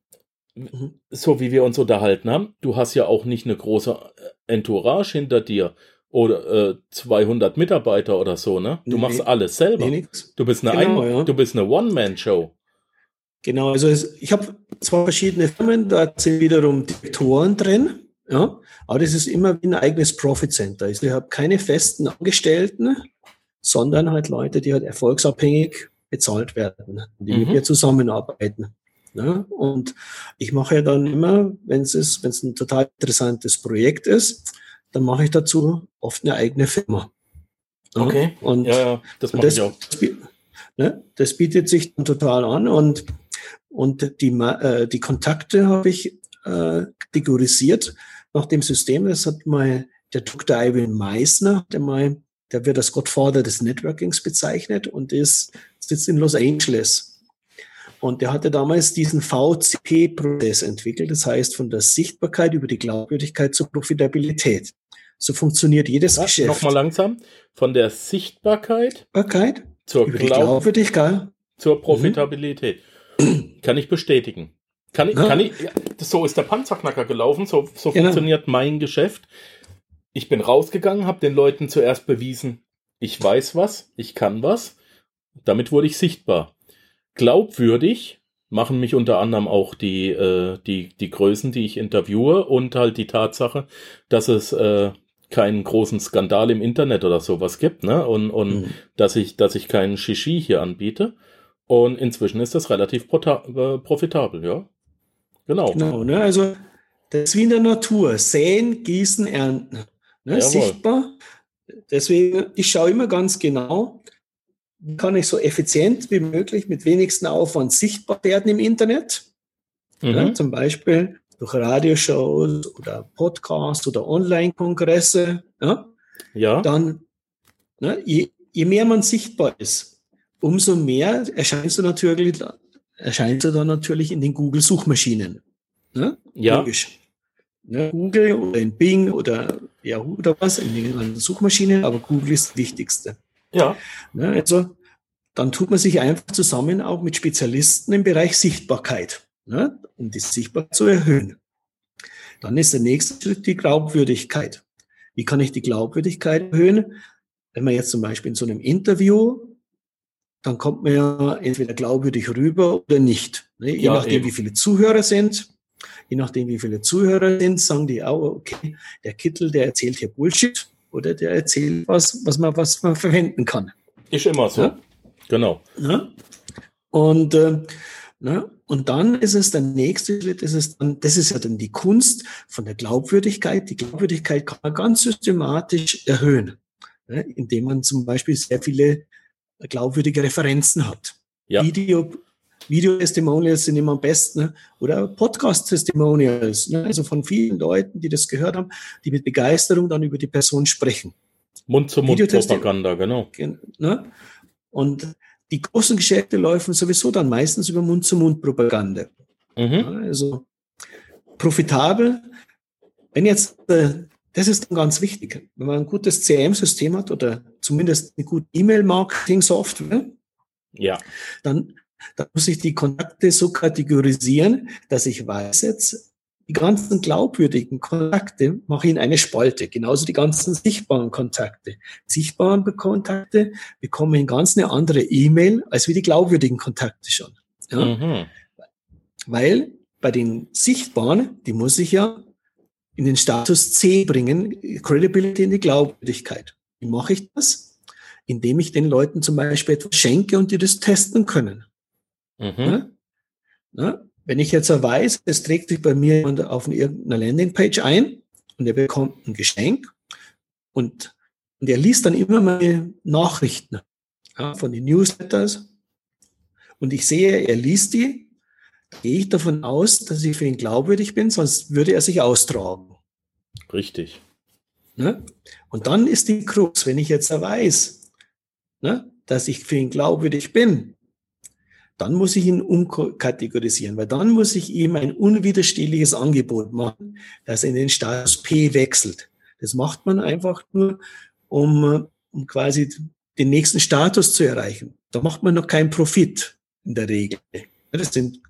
mhm. so wie wir uns unterhalten haben, du hast ja auch nicht eine große Entourage hinter dir oder äh, 200 Mitarbeiter oder so, ne? Du nee, machst alles selber. Nee, du bist eine, genau, ja. du bist eine One-Man-Show. Genau, also es, ich habe zwei verschiedene Firmen, da sind wiederum Direktoren drin, ja, aber das ist immer wie ein eigenes Profit Center. Also ich habe keine festen Angestellten, sondern halt Leute, die halt erfolgsabhängig bezahlt werden, die mhm. mit mir zusammenarbeiten. Ja, und ich mache ja dann immer, wenn es ist, wenn es ein total interessantes Projekt ist, dann mache ich dazu oft eine eigene Firma. Ja, okay. Und ja, ja das mache ich auch. Ne, das bietet sich dann total an und und die äh, die Kontakte habe ich äh, kategorisiert nach dem System. Das hat mal der Dr. Ivan Meissner, der mal der wird als Gottvater des Networkings bezeichnet und ist, sitzt in Los Angeles. Und der hatte damals diesen VCP-Prozess entwickelt, das heißt von der Sichtbarkeit über die Glaubwürdigkeit zur Profitabilität. So funktioniert jedes ja, Geschäft. Nochmal langsam. Von der Sichtbarkeit Sichtbarkeit zur Glaub Glaubwürdigkeit zur Profitabilität. Mhm. Kann ich bestätigen. Kann ich, ja. kann ich, so ist der Panzerknacker gelaufen, so, so genau. funktioniert mein Geschäft. Ich bin rausgegangen, habe den Leuten zuerst bewiesen, ich weiß was, ich kann was. Damit wurde ich sichtbar. Glaubwürdig machen mich unter anderem auch die, äh, die, die Größen, die ich interviewe und halt die Tatsache, dass es äh, keinen großen Skandal im Internet oder sowas gibt, ne? Und, und mhm. dass ich, dass ich keinen Shishi hier anbiete. Und inzwischen ist das relativ äh, profitabel, ja. Genau. Genau, ne? Also das ist wie in der Natur. Säen, gießen, ernten ne, sichtbar. Deswegen, ich schaue immer ganz genau, wie kann ich so effizient wie möglich mit wenigsten Aufwand sichtbar werden im Internet. Mhm. Ja, zum Beispiel durch Radioshows oder Podcasts oder Online-Kongresse. Ja? ja. Dann, ne, je, je mehr man sichtbar ist, umso mehr erscheinst du natürlich, erscheinst du dann natürlich in den Google-Suchmaschinen. Ne? Ja. Logisch ne, Google oder in Bing oder Yahoo oder was, in den Suchmaschinen, aber Google ist das Wichtigste. Ja. Ne, also dann tut man sich einfach zusammen auch mit Spezialisten im Bereich Sichtbarkeit, ne, um die Sichtbarkeit zu erhöhen. Dann ist der nächste Schritt die Glaubwürdigkeit. Wie kann ich die Glaubwürdigkeit erhöhen? Wenn man jetzt zum Beispiel in so einem Interview, dann kommt man ja entweder glaubwürdig rüber oder nicht. Ne? Je ja, nachdem, eben. wie viele Zuhörer sind, Je nachdem, wie viele Zuhörer sind, sagen die auch, okay, der Kittel, der erzählt hier Bullshit oder der erzählt was, was man, was man verwenden kann. Ist immer so. Ja? Genau. Ja? Und, äh, ne? und dann ist es der nächste Schritt, ist es dann, das ist ja dann die Kunst von der Glaubwürdigkeit. Die Glaubwürdigkeit kann man ganz systematisch erhöhen, ne? indem man zum Beispiel sehr viele glaubwürdige Referenzen hat. Ja. Video, Video-Testimonials sind immer am besten ne? oder Podcast-Testimonials, ne? also von vielen Leuten, die das gehört haben, die mit Begeisterung dann über die Person sprechen. Mund-zu-Mund-Propaganda, genau. Ne? Und die großen Geschäfte laufen sowieso dann meistens über Mund-zu-Mund-Propaganda. Mhm. Also profitabel. Wenn jetzt, äh, das ist dann ganz wichtig, wenn man ein gutes CRM-System hat oder zumindest eine gute E-Mail-Marketing-Software, ja. dann, dann muss ich die Kontakte so kategorisieren, dass ich weiß jetzt, die ganzen glaubwürdigen Kontakte mache ich in eine Spalte. Genauso die ganzen sichtbaren Kontakte. Sichtbaren Kontakte bekommen in ganz eine andere E-Mail als wie die glaubwürdigen Kontakte schon. Ja? Mhm. Weil bei den sichtbaren, die muss ich ja in den Status C bringen, Credibility in die Glaubwürdigkeit. Wie mache ich das? Indem ich den Leuten zum Beispiel etwas schenke und die das testen können. Mhm. Ja? Ja? Wenn ich jetzt weiß, es trägt sich bei mir jemand auf irgendeiner Landingpage ein und er bekommt ein Geschenk und, und er liest dann immer meine Nachrichten ja, von den Newsletters und ich sehe, er liest die, gehe ich davon aus, dass ich für ihn glaubwürdig bin, sonst würde er sich austragen. Richtig. Ne? Und dann ist die Krux, wenn ich jetzt weiß, ne, dass ich für ihn glaubwürdig bin, dann muss ich ihn umkategorisieren, weil dann muss ich ihm ein unwiderstehliches Angebot machen, das in den Status P wechselt. Das macht man einfach nur, um, um quasi den nächsten Status zu erreichen. Da macht man noch keinen Profit in der Regel. Das sind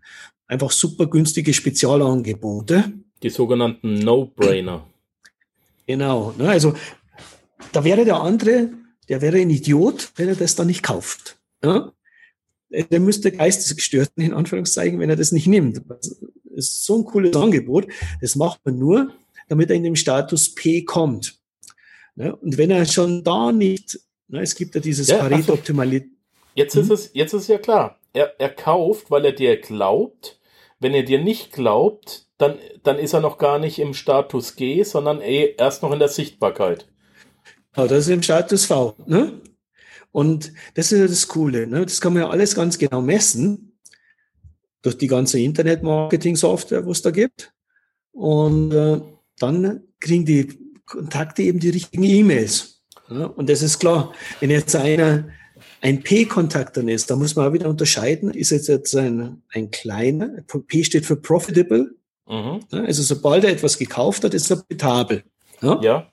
einfach super günstige Spezialangebote. Die sogenannten No-Brainer. Genau. Ne? Also da wäre der andere, der wäre ein Idiot, wenn er das dann nicht kauft. Ja? Der müsste geistesgestört in Anführungszeichen, wenn er das nicht nimmt. Das ist so ein cooles Angebot. Das macht man nur, damit er in den Status P kommt. Ne? Und wenn er schon da nicht, ne, es gibt ja dieses ja, Pareto-Optimalität. Jetzt ist hm? es, jetzt ist ja klar. Er, er kauft, weil er dir glaubt. Wenn er dir nicht glaubt, dann, dann ist er noch gar nicht im Status G, sondern eh erst noch in der Sichtbarkeit. Ja, das ist im Status V. Ne? Und das ist ja das Coole. Ne? Das kann man ja alles ganz genau messen durch die ganze Internet-Marketing-Software, wo es da gibt. Und äh, dann kriegen die Kontakte eben die richtigen E-Mails. Ja? Und das ist klar, wenn jetzt einer ein P-Kontakt dann ist, da muss man auch wieder unterscheiden, ist jetzt, jetzt ein, ein kleiner, P steht für profitable. Mhm. Ja? Also sobald er etwas gekauft hat, ist er profitabel. Ja. ja.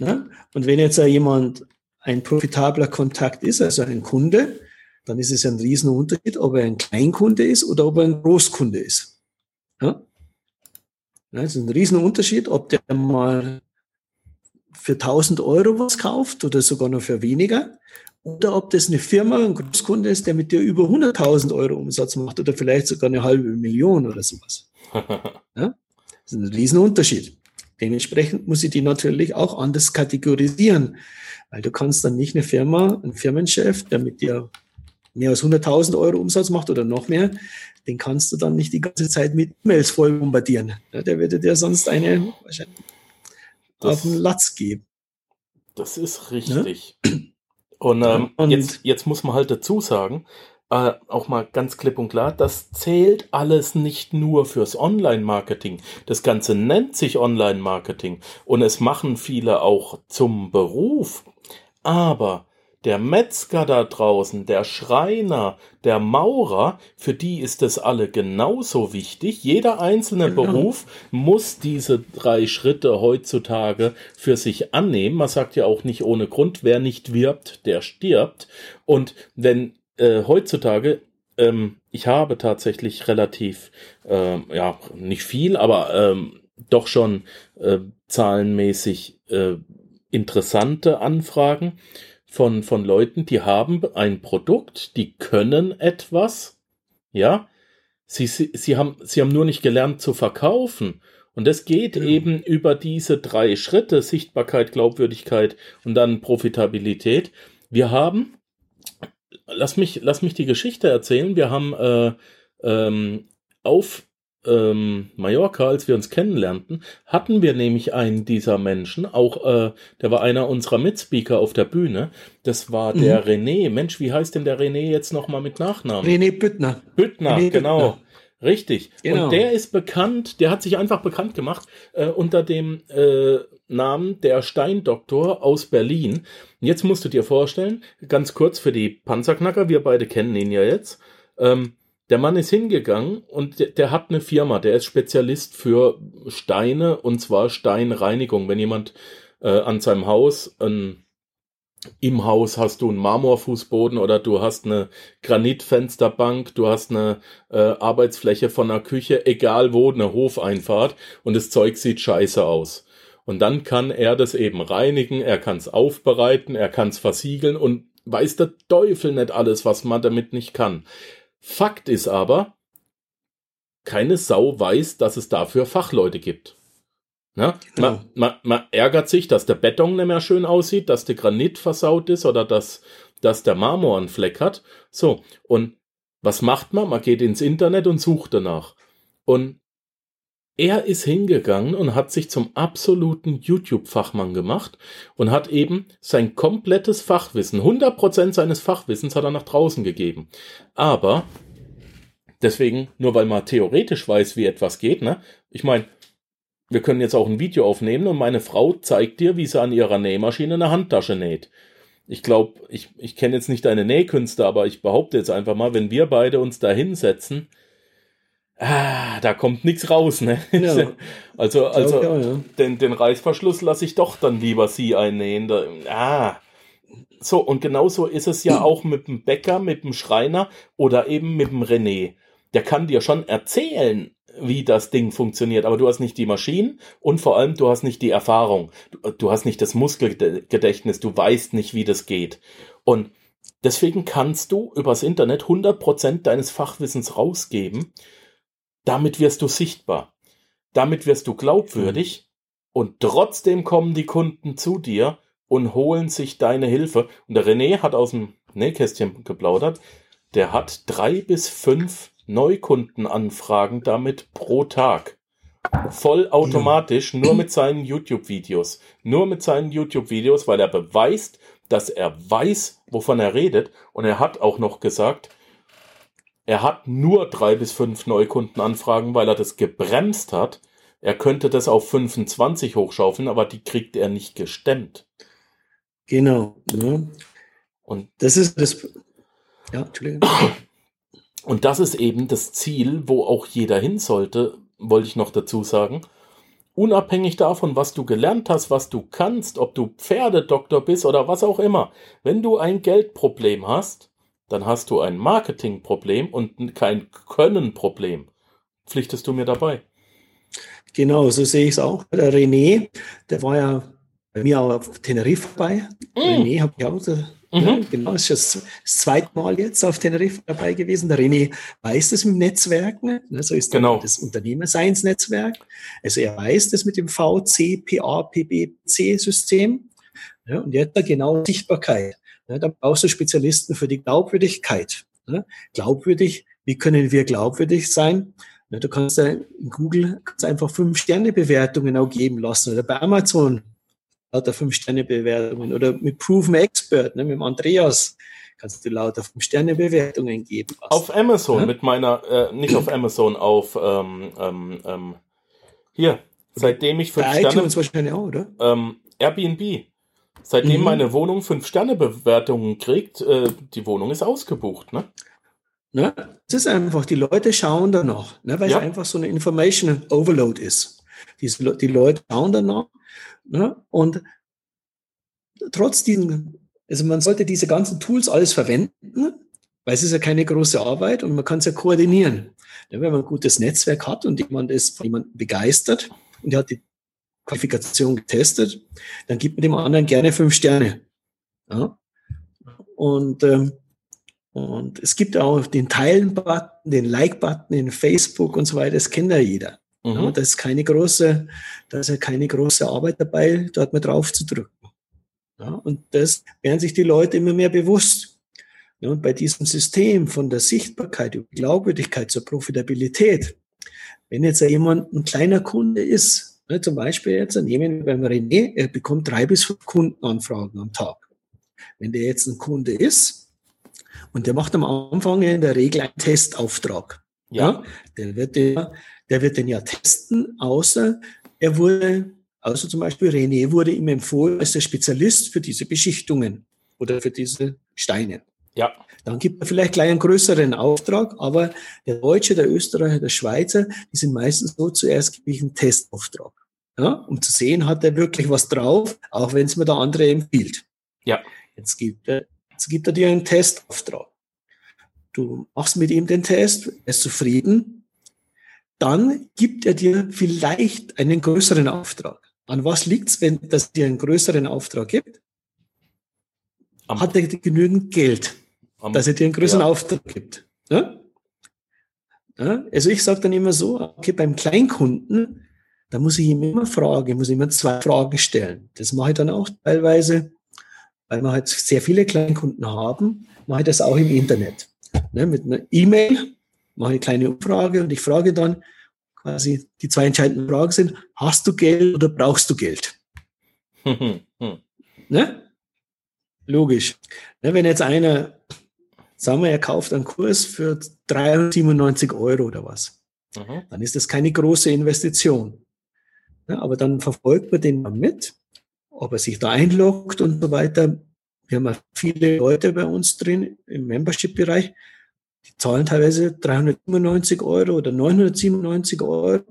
ja? Und wenn jetzt jemand ein profitabler Kontakt ist, also ein Kunde, dann ist es ein Riesenunterschied, ob er ein Kleinkunde ist oder ob er ein Großkunde ist. Ja? Das ist ein Riesenunterschied, ob der mal für 1000 Euro was kauft oder sogar noch für weniger oder ob das eine Firma, ein Großkunde ist, der mit dir über 100.000 Euro Umsatz macht oder vielleicht sogar eine halbe Million oder sowas. Ja? Das ist ein Riesenunterschied. Dementsprechend muss ich die natürlich auch anders kategorisieren. Weil du kannst dann nicht eine Firma, ein Firmenchef, der mit dir mehr als 100.000 Euro Umsatz macht oder noch mehr, den kannst du dann nicht die ganze Zeit mit E-Mails voll bombardieren. Ja, der würde dir sonst eine wahrscheinlich das, auf den Latz geben. Das ist richtig. Ja? Und, ähm, Und jetzt, jetzt muss man halt dazu sagen, äh, auch mal ganz klipp und klar, das zählt alles nicht nur fürs Online-Marketing. Das Ganze nennt sich Online-Marketing und es machen viele auch zum Beruf. Aber der Metzger da draußen, der Schreiner, der Maurer, für die ist das alle genauso wichtig. Jeder einzelne genau. Beruf muss diese drei Schritte heutzutage für sich annehmen. Man sagt ja auch nicht ohne Grund, wer nicht wirbt, der stirbt. Und wenn äh, heutzutage, ähm, ich habe tatsächlich relativ, äh, ja, nicht viel, aber ähm, doch schon äh, zahlenmäßig äh, interessante Anfragen von, von Leuten, die haben ein Produkt, die können etwas, ja, Sie, sie, sie, haben, sie haben nur nicht gelernt zu verkaufen. Und das geht ja. eben über diese drei Schritte, Sichtbarkeit, Glaubwürdigkeit und dann Profitabilität. Wir haben, lass mich, lass mich die Geschichte erzählen, wir haben äh, ähm, auf ähm, Mallorca, als wir uns kennenlernten, hatten wir nämlich einen dieser Menschen, auch äh, der war einer unserer Mitspeaker auf der Bühne. Das war der mhm. René. Mensch, wie heißt denn der René jetzt nochmal mit Nachnamen? René Büttner. Büttner, René genau. Büttner. Richtig. Genau. Und der ist bekannt, der hat sich einfach bekannt gemacht äh, unter dem äh, Namen der Steindoktor aus Berlin. Jetzt musst du dir vorstellen, ganz kurz für die Panzerknacker, wir beide kennen ihn ja jetzt. Ähm, der Mann ist hingegangen und der, der, hat eine Firma, der ist Spezialist für Steine und zwar Steinreinigung. Wenn jemand äh, an seinem Haus ein im Haus hast du einen Marmorfußboden oder du hast eine Granitfensterbank, du hast eine äh, Arbeitsfläche von einer Küche, egal wo, eine Hofeinfahrt und das Zeug sieht scheiße aus. Und dann kann er das eben reinigen, er kann es aufbereiten, er kann es versiegeln und weiß der Teufel nicht alles, was man damit nicht kann. Fakt ist aber, keine Sau weiß, dass es dafür Fachleute gibt. Ne? Genau. Man, man, man ärgert sich, dass der Beton nicht mehr schön aussieht, dass der Granit versaut ist oder dass, dass der Marmor einen Fleck hat. So, und was macht man? Man geht ins Internet und sucht danach. Und er ist hingegangen und hat sich zum absoluten YouTube-Fachmann gemacht und hat eben sein komplettes Fachwissen, 100% seines Fachwissens hat er nach draußen gegeben. Aber deswegen, nur weil man theoretisch weiß, wie etwas geht, ne? Ich meine, wir können jetzt auch ein Video aufnehmen und meine Frau zeigt dir, wie sie an ihrer Nähmaschine eine Handtasche näht. Ich glaube, ich, ich kenne jetzt nicht deine Nähkünste, aber ich behaupte jetzt einfach mal, wenn wir beide uns da hinsetzen, ah, da kommt nichts raus, ne? Ja. Also, also auch, ja. den, den Reißverschluss lasse ich doch dann lieber sie einnähen. Da, ah. So, und genauso ist es ja auch mit dem Bäcker, mit dem Schreiner oder eben mit dem René. Der kann dir schon erzählen, wie das Ding funktioniert, aber du hast nicht die Maschinen und vor allem du hast nicht die Erfahrung. Du, du hast nicht das Muskelgedächtnis, du weißt nicht, wie das geht. Und deswegen kannst du übers Internet 100% deines Fachwissens rausgeben. Damit wirst du sichtbar. Damit wirst du glaubwürdig mhm. und trotzdem kommen die Kunden zu dir und holen sich deine Hilfe. Und der René hat aus dem Nähkästchen geplaudert, der hat drei bis fünf Neukundenanfragen damit pro Tag. Vollautomatisch, nur mit seinen YouTube-Videos. Nur mit seinen YouTube-Videos, weil er beweist, dass er weiß, wovon er redet. Und er hat auch noch gesagt, er hat nur drei bis fünf Neukundenanfragen, weil er das gebremst hat. Er könnte das auf 25 hochschaufeln, aber die kriegt er nicht gestemmt. Genau. Ja. Und das ist das. Ja, Entschuldigung. Und das ist eben das Ziel, wo auch jeder hin sollte, wollte ich noch dazu sagen. Unabhängig davon, was du gelernt hast, was du kannst, ob du Pferdedoktor bist oder was auch immer. Wenn du ein Geldproblem hast, dann hast du ein Marketingproblem und kein Könnenproblem. Pflichtest du mir dabei? Genau, so sehe ich es auch. Der René, der war ja bei mir auch auf Teneriffa bei. Mm. René habe ich auch Mhm. Ja, genau, ist das, das zweite Mal jetzt auf Teneriffa dabei gewesen. Der René weiß das mit Netzwerken. Ne? So ist genau. das Unternehmerseinsnetzwerk. Also er weiß das mit dem VC-PA-PBC-System. Ja, und jetzt genau Sichtbarkeit. Ja, da brauchst du Spezialisten für die Glaubwürdigkeit. Ja, glaubwürdig, wie können wir glaubwürdig sein? Ja, du kannst ja in Google kannst einfach fünf Sterne Bewertungen auch geben lassen oder bei Amazon lauter Fünf-Sterne-Bewertungen oder mit Proven Expert, ne, mit dem Andreas kannst du lauter Fünf-Sterne-Bewertungen geben. Auf Amazon ja? mit meiner, äh, nicht auf Amazon, auf ähm, ähm, ähm, hier, seitdem ich fünf Bei Sterne. iTunes wahrscheinlich auch, oder? Ähm, Airbnb. Seitdem mhm. meine Wohnung fünf Sterne Bewertungen kriegt, äh, die Wohnung ist ausgebucht, ne? Ne? Es ist einfach, die Leute schauen danach, ne, weil ja. es einfach so eine Information Overload ist. Die, die Leute schauen danach Ne? Und trotz diesen, also man sollte diese ganzen Tools alles verwenden, weil es ist ja keine große Arbeit und man kann es ja koordinieren. Ja, wenn man ein gutes Netzwerk hat und jemand ist von jemandem begeistert und er hat die Qualifikation getestet, dann gibt man dem anderen gerne fünf Sterne. Ja? Und ähm, Und es gibt auch den Teilen-Button, den Like-Button in Facebook und so weiter, das kennt ja jeder. Mhm. Ja, das ist keine große, da ist ja keine große Arbeit dabei, dort mal drauf zu drücken. Ja, und das werden sich die Leute immer mehr bewusst. Ja, und bei diesem System von der Sichtbarkeit über Glaubwürdigkeit zur Profitabilität, wenn jetzt jemand ein kleiner Kunde ist, zum Beispiel jetzt, nehmen wir beim René, er bekommt drei bis fünf Kundenanfragen am Tag. Wenn der jetzt ein Kunde ist und der macht am Anfang in der Regel einen Testauftrag, ja, ja der wird der, der wird den ja testen, außer er wurde, außer zum Beispiel René wurde ihm empfohlen als der Spezialist für diese Beschichtungen oder für diese Steine. Ja. Dann gibt er vielleicht gleich einen größeren Auftrag, aber der Deutsche, der Österreicher, der Schweizer, die sind meistens so zuerst gebe ich einen Testauftrag. Ja, um zu sehen, hat er wirklich was drauf, auch wenn es mir der andere empfiehlt. Ja. Jetzt gibt er, jetzt gibt er dir einen Testauftrag. Du machst mit ihm den Test, er ist zufrieden. Dann gibt er dir vielleicht einen größeren Auftrag. An was liegt's, wenn das dir einen größeren Auftrag gibt? Am Hat er genügend Geld, dass er dir einen größeren ja. Auftrag gibt? Ja? Ja? Also ich sage dann immer so, okay, beim Kleinkunden, da muss ich ihm immer fragen, muss ich immer zwei Fragen stellen. Das mache ich dann auch teilweise weil wir halt sehr viele Kleinkunden haben, mache ich das auch im Internet. Ne, mit einer E-Mail mache ich eine kleine Umfrage und ich frage dann quasi, die zwei entscheidenden Fragen sind, hast du Geld oder brauchst du Geld? ne? Logisch. Ne, wenn jetzt einer, sagen wir, er kauft einen Kurs für 397 Euro oder was, mhm. dann ist das keine große Investition. Ne, aber dann verfolgt man den mit ob er sich da einloggt und so weiter. Wir haben viele Leute bei uns drin im Membership-Bereich, die zahlen teilweise 397 Euro oder 997 Euro.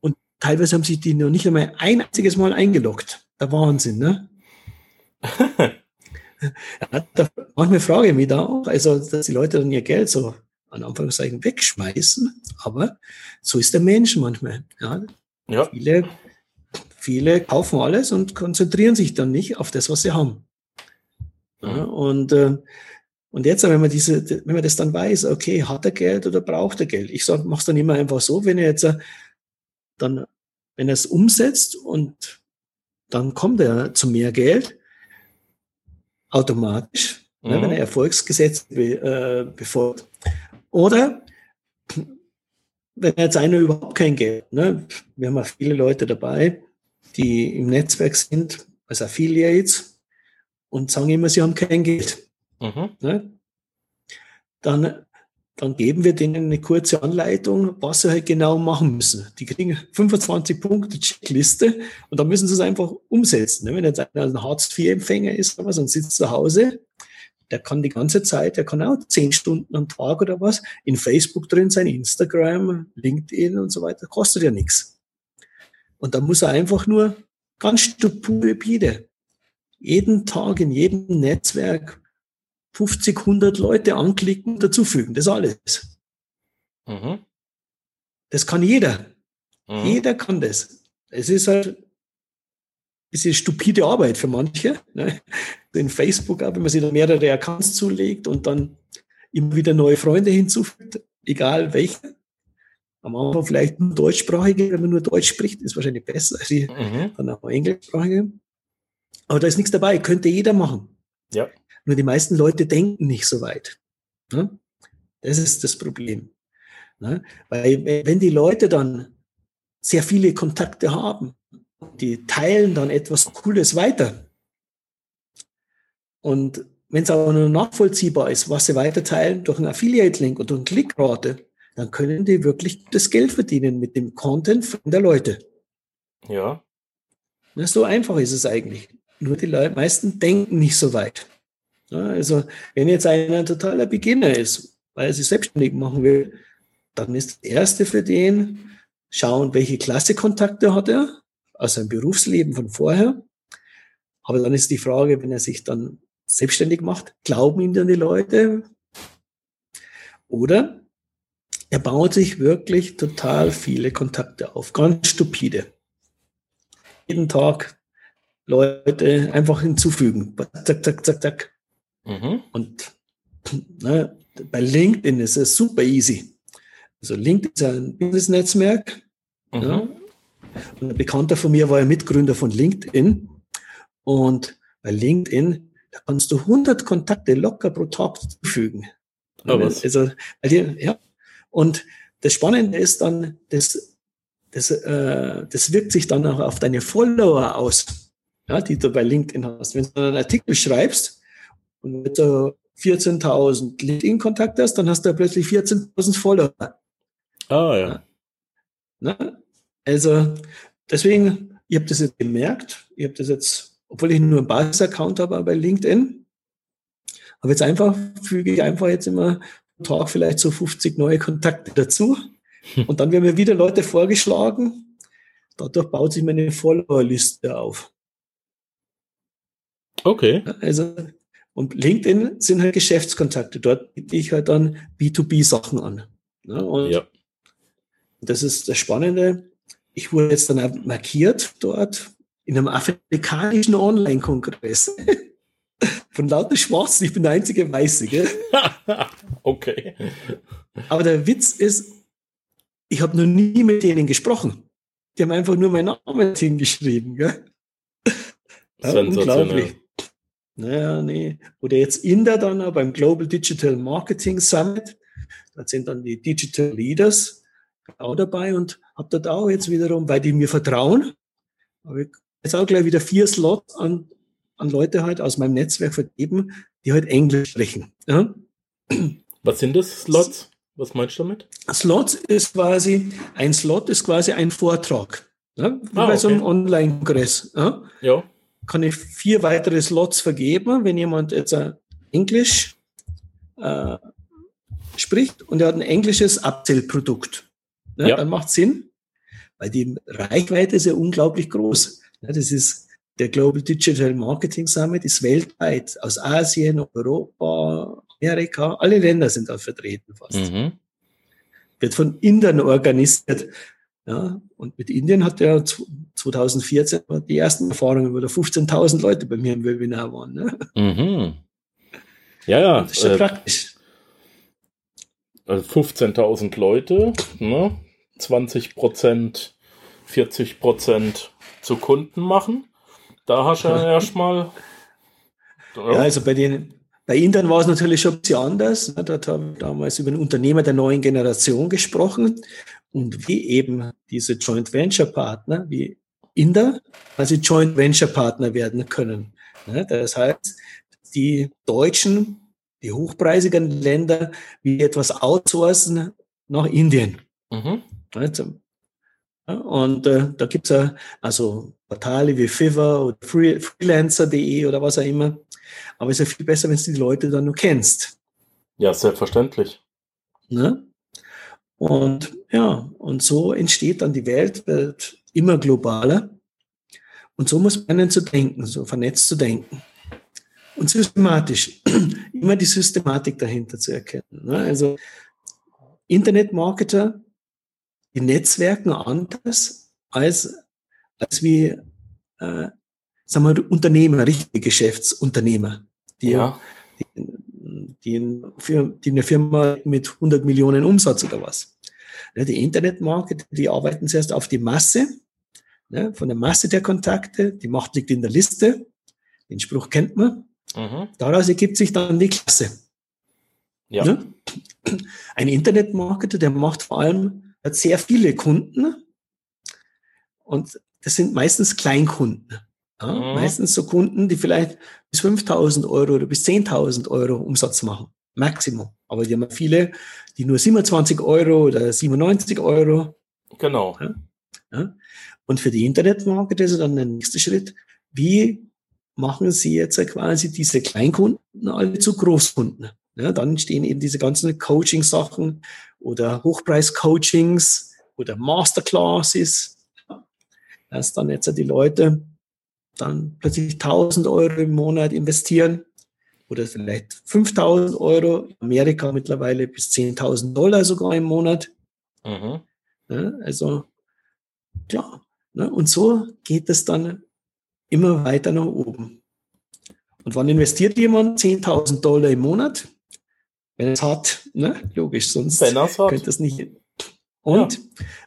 Und teilweise haben sich die noch nicht einmal ein einziges Mal eingeloggt. Der Wahnsinn, ne? ja, da, manchmal frage ich mich da auch, also, dass die Leute dann ihr Geld so an Anführungszeichen wegschmeißen. Aber so ist der Mensch manchmal. Ja. ja. Viele viele kaufen alles und konzentrieren sich dann nicht auf das, was sie haben. Ja, mhm. und, äh, und jetzt, wenn man diese, wenn man das dann weiß, okay, hat er Geld oder braucht er Geld? Ich mache es dann immer einfach so, wenn er jetzt äh, dann, wenn er es umsetzt und dann kommt er zu mehr Geld, automatisch, mhm. ne, wenn er mhm. Erfolgsgesetz be, äh, befolgt. Oder wenn jetzt einer überhaupt kein Geld, ne, wir haben ja viele Leute dabei, die im Netzwerk sind, als Affiliates, und sagen immer, sie haben kein Geld. Mhm. Ne? Dann, dann geben wir denen eine kurze Anleitung, was sie halt genau machen müssen. Die kriegen 25 Punkte Checkliste und dann müssen sie es einfach umsetzen. Ne? Wenn jetzt einer ein Hartz-IV-Empfänger ist oder was und sitzt zu Hause, der kann die ganze Zeit, der kann auch zehn Stunden am Tag oder was in Facebook drin sein, Instagram, LinkedIn und so weiter, kostet ja nichts. Und da muss er einfach nur ganz stupide jeden Tag in jedem Netzwerk 50, 100 Leute anklicken, dazufügen. Das alles. Mhm. Das kann jeder. Mhm. Jeder kann das. Es ist halt es ist stupide Arbeit für manche. Ne? In Facebook, wenn man sich da mehrere Accounts zulegt und dann immer wieder neue Freunde hinzufügt, egal welche am Anfang vielleicht nur deutschsprachige, wenn man nur Deutsch spricht, ist wahrscheinlich besser als mhm. dann auch englischsprachige. Aber da ist nichts dabei, könnte jeder machen. Ja. Nur die meisten Leute denken nicht so weit. Ne? Das ist das Problem. Ne? Weil wenn die Leute dann sehr viele Kontakte haben, die teilen dann etwas Cooles weiter. Und wenn es aber nur nachvollziehbar ist, was sie weiterteilen durch einen Affiliate-Link oder eine Klickrate, dann können die wirklich das Geld verdienen mit dem Content von der Leute. Ja. Na, so einfach ist es eigentlich. Nur die Leute, meisten denken nicht so weit. Also, wenn jetzt einer ein totaler Beginner ist, weil er sich selbstständig machen will, dann ist das Erste für den, schauen, welche Klassekontakte hat er aus seinem Berufsleben von vorher. Aber dann ist die Frage, wenn er sich dann selbstständig macht, glauben ihm dann die Leute? Oder er baut sich wirklich total viele Kontakte auf, ganz stupide. Jeden Tag Leute einfach hinzufügen. Zack, zack, zack, zack. Mhm. Und ne, bei LinkedIn ist es super easy. Also LinkedIn ist ein Business-Netzwerk. Mhm. Ja. Und ein Bekannter von mir war ja Mitgründer von LinkedIn. Und bei LinkedIn, da kannst du 100 Kontakte locker pro Tag zufügen. Oh, also, ja. Und das Spannende ist dann, das, das, äh, das wirkt sich dann auch auf deine Follower aus, ja, die du bei LinkedIn hast. Wenn du einen Artikel schreibst und mit so 14.000 LinkedIn-Kontakte hast, dann hast du plötzlich 14.000 Follower. Ah, ja. ja. Also, deswegen, ich habe das jetzt gemerkt. Ich habe das jetzt, obwohl ich nur einen Basis-Account habe bei LinkedIn, aber jetzt einfach, füge ich einfach jetzt immer Tag vielleicht so 50 neue Kontakte dazu. Und dann werden mir wieder Leute vorgeschlagen. Dadurch baut sich meine Follower-Liste auf. Okay. Also, und LinkedIn sind halt Geschäftskontakte. Dort biete ich halt dann B2B-Sachen an. Und ja. das ist das Spannende. Ich wurde jetzt dann markiert dort in einem afrikanischen Online-Kongress. Von lauter Schwarzen, ich bin der einzige Weiße. Gell? okay. Aber der Witz ist, ich habe noch nie mit denen gesprochen. Die haben einfach nur meinen Namen hingeschrieben. Gell? Ja, unglaublich. Naja, nee. Oder jetzt Inder dann beim Global Digital Marketing Summit. Da sind dann die Digital Leaders auch dabei und habe dort auch jetzt wiederum, weil die mir vertrauen, habe ich jetzt auch gleich wieder vier Slots an, an Leute halt aus meinem Netzwerk vergeben, die halt Englisch sprechen. Ja? Was sind das Slots? Was meinst du damit? Slot ist quasi, ein Slot ist quasi ein Vortrag. Ja? Wie ah, bei okay. so einem Online-Kongress. Ja? ja. Kann ich vier weitere Slots vergeben, wenn jemand jetzt äh, Englisch äh, spricht und er hat ein englisches Abzählprodukt. Ja, ja. Dann macht Sinn, weil die Reichweite ist ja unglaublich groß. Ja, das ist der Global Digital Marketing Summit ist weltweit aus Asien, Europa, Amerika, alle Länder sind da vertreten fast. Mhm. Wird von Indern organisiert. Ja, und mit Indien hat er 2014 die ersten Erfahrungen, wo da 15.000 Leute bei mir im Webinar waren. Ne? Mhm. Ja, ja. Das ist ja äh, praktisch. 15.000 also Leute, ne? 20 Prozent, 40 Prozent zu Kunden machen. Da hast du ja erstmal. Ja, also bei den, bei Indern war es natürlich schon ein bisschen anders. Dort haben wir damals über einen Unternehmer der neuen Generation gesprochen und wie eben diese Joint Venture Partner, wie Inder, also Joint Venture Partner werden können. Das heißt, die Deutschen, die hochpreisigen Länder, wie etwas outsourcen nach Indien. Mhm. Und äh, da gibt's ja also Portale wie Fiverr oder Freelancer.de oder was auch immer. Aber es ist ja viel besser, wenn du die Leute dann nur kennst. Ja, selbstverständlich. Ne? Und ja, und so entsteht dann die Welt, immer globaler. Und so muss man zu denken, so vernetzt zu denken. Und systematisch, immer die Systematik dahinter zu erkennen. Ne? Also Internetmarketer die Netzwerken anders als, als wie, äh, sagen wir, Unternehmer, richtige Geschäftsunternehmer, die, ja. die, die, die eine Firma mit 100 Millionen Umsatz oder was. Die Internetmarketer, die arbeiten zuerst auf die Masse, ne, von der Masse der Kontakte, die Macht liegt in der Liste, den Spruch kennt man. Mhm. Daraus ergibt sich dann die Klasse. Ja. Ne? Ein Internetmarketer, der macht vor allem hat sehr viele Kunden und das sind meistens Kleinkunden. Ja? Mhm. Meistens so Kunden, die vielleicht bis 5000 Euro oder bis 10.000 Euro Umsatz machen. Maximum. Aber die haben viele, die nur 27 Euro oder 97 Euro. Genau. Ja? Ja? Und für die Internetmarketer ist dann der nächste Schritt, wie machen Sie jetzt quasi diese Kleinkunden alle zu Großkunden? Ja, dann entstehen eben diese ganzen Coaching-Sachen oder Hochpreis-Coachings oder Masterclasses, dass dann jetzt die Leute dann plötzlich 1000 Euro im Monat investieren oder vielleicht 5000 Euro, Amerika mittlerweile bis 10.000 Dollar sogar im Monat. Mhm. Ja, also, ne, und so geht es dann immer weiter nach oben. Und wann investiert jemand 10.000 Dollar im Monat? wenn es hat, ne? logisch, sonst Wenn könnte es nicht. Und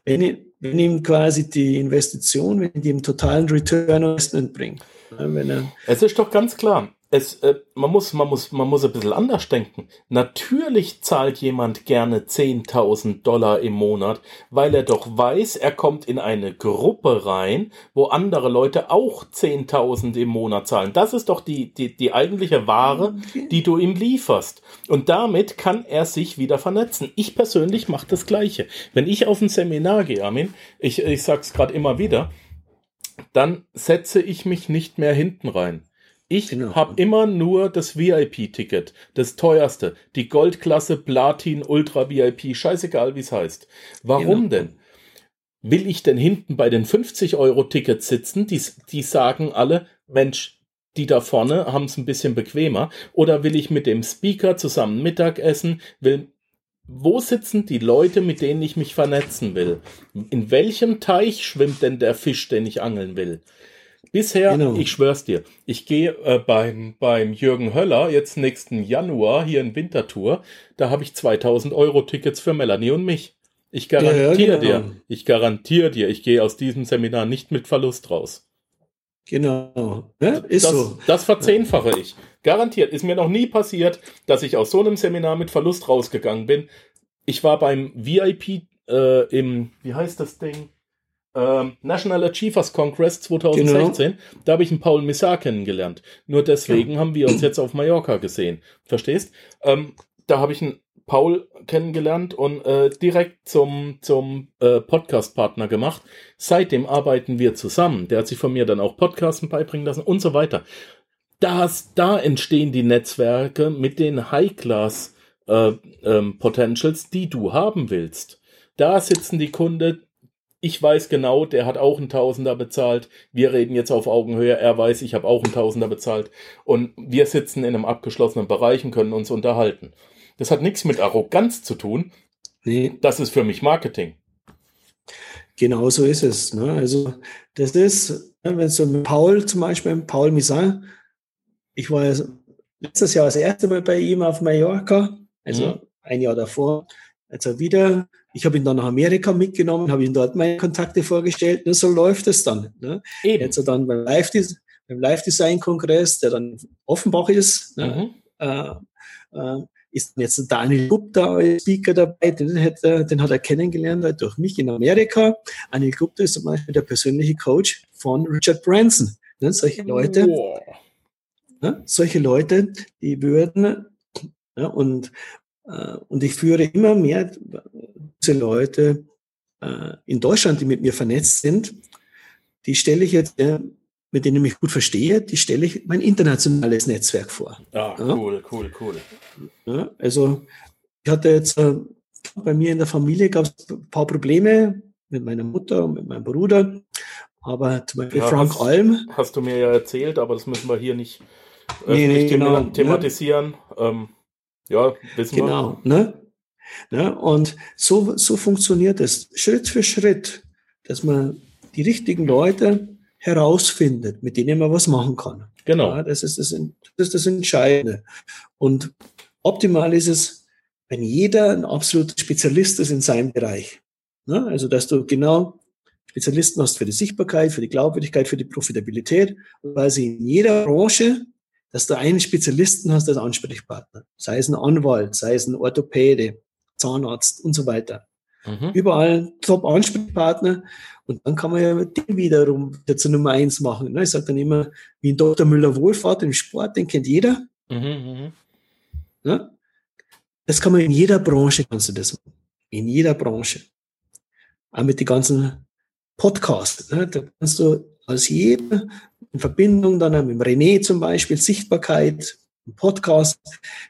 wenn, ich, wenn ihm quasi die Investition, wenn die ihm totalen Return Investment bringt. ne, Wenn er, Es ist doch ganz klar. Es, äh, man, muss, man, muss, man muss ein bisschen anders denken. Natürlich zahlt jemand gerne 10.000 Dollar im Monat, weil er doch weiß, er kommt in eine Gruppe rein, wo andere Leute auch 10.000 im Monat zahlen. Das ist doch die, die, die eigentliche Ware, die du ihm lieferst. Und damit kann er sich wieder vernetzen. Ich persönlich mache das Gleiche. Wenn ich auf ein Seminar gehe, Armin, ich, ich sag's gerade immer wieder, dann setze ich mich nicht mehr hinten rein. Ich Genau. habe immer nur das VIP-Ticket, das teuerste, die Goldklasse, Platin, Ultra VIP, scheißegal wie es heißt. Warum Genau. denn? Will ich denn hinten bei den 50-Euro-Tickets sitzen? Die, die sagen alle, Mensch, die da vorne haben es ein bisschen bequemer. Oder will ich mit dem Speaker zusammen Mittagessen? Will, wo sitzen die Leute, mit denen ich mich vernetzen will? In welchem Teich schwimmt denn der Fisch, den ich angeln will? Bisher, Genau. ich schwör's dir, ich gehe äh, beim, beim Jürgen Höller jetzt nächsten Januar hier in Wintertour, da habe ich 2000 Euro Tickets für Melanie und mich. Ich Ja, ja, garantiere genau. dir, ich garantiere dir, ich gehe aus diesem Seminar nicht mit Verlust raus. genau. Ne? Ist das, so. das verzehnfache ich. Garantiert. Ist mir noch nie passiert, dass ich aus so einem Seminar mit Verlust rausgegangen bin. Ich war beim VIP äh, im, wie heißt das Ding? Ähm, National Achievers Congress 2016. Genau. Da habe ich einen Paul Missar kennengelernt. Nur deswegen haben wir uns jetzt auf Mallorca gesehen. Verstehst? Ähm, da habe ich einen Paul kennengelernt und äh, direkt zum, zum äh, Podcast-Partner gemacht. Seitdem arbeiten wir zusammen. Der hat sich von mir dann auch Podcasten beibringen lassen und so weiter. Das, da entstehen die Netzwerke mit den High-Class äh, ähm, Potentials, die du haben willst. Da sitzen die Kunden. Ich weiß genau, der hat auch einen Tausender bezahlt. Wir reden jetzt auf Augenhöhe. Er weiß, ich habe auch einen Tausender bezahlt. Und wir sitzen in einem abgeschlossenen Bereich und können uns unterhalten. Das hat nichts mit Arroganz zu tun. Nee, Das ist für mich Marketing. genau so ist es. Ne? Also, das ist, ne, wenn so mit Paul zum Beispiel, Paul Missin, ich war letztes Jahr das erste Mal bei ihm auf Mallorca, also Mhm. ein Jahr davor. Also wieder, ich habe ihn dann nach Amerika mitgenommen, habe ihm dort meine Kontakte vorgestellt. Ne? So läuft es dann. Ne? Eben. Jetzt dann beim Live, beim Live Design Kongress, der dann Offenbach ist, ne? Mhm. äh, äh, ist jetzt Daniel Gupta als Speaker dabei, den hat, er, den hat er kennengelernt halt durch mich in Amerika. Daniel Gupta ist zum Beispiel der persönliche Coach von Richard Branson. Ne? Solche Leute, Wow. ne? solche Leute, die würden, ja, und, äh, und ich führe immer mehr diese Leute äh, in Deutschland, die mit mir vernetzt sind, die stelle ich jetzt, äh, mit denen ich mich gut verstehe, die stelle ich mein internationales Netzwerk vor. Ah, Ja. cool, cool, cool. Ja, also ich hatte jetzt äh, bei mir in der Familie gab es ein paar Probleme mit meiner Mutter und mit meinem Bruder. Aber zum Beispiel Ja, Frank hast- Alm, Hast du mir ja erzählt, aber das müssen wir hier nicht Nee, öffentlich nee, genau, thematisieren. Ähm, ja, wissen genau, ne? ne? Und so, so funktioniert es Schritt für Schritt, dass man die richtigen Leute herausfindet, mit denen man was machen kann. wir. Genau. Ja, das, ist das, das ist das Entscheidende. Und optimal ist es, wenn jeder ein absoluter Spezialist ist in seinem Bereich. Ne? Also, dass du genau Spezialisten hast für die Sichtbarkeit, für die Glaubwürdigkeit, für die Profitabilität, und quasi in jeder Branche, dass du einen Spezialisten hast als Ansprechpartner. Sei es ein Anwalt, sei es ein Orthopäde, Zahnarzt und so weiter. Mhm. Überall Top-Ansprechpartner. Und dann kann man ja den wiederum wieder zur Nummer eins machen. ne? Ich sage dann immer, wie ein Dr. Müller-Wohlfahrt im Sport, den kennt jeder. Mhm, mhm. Ne? Das kann man in jeder Branche, kannst du das machen. In jeder Branche. Auch mit den ganzen Podcasts. Ne? Da kannst du als jeder in Verbindung dann mit René zum Beispiel, Sichtbarkeit, Podcast,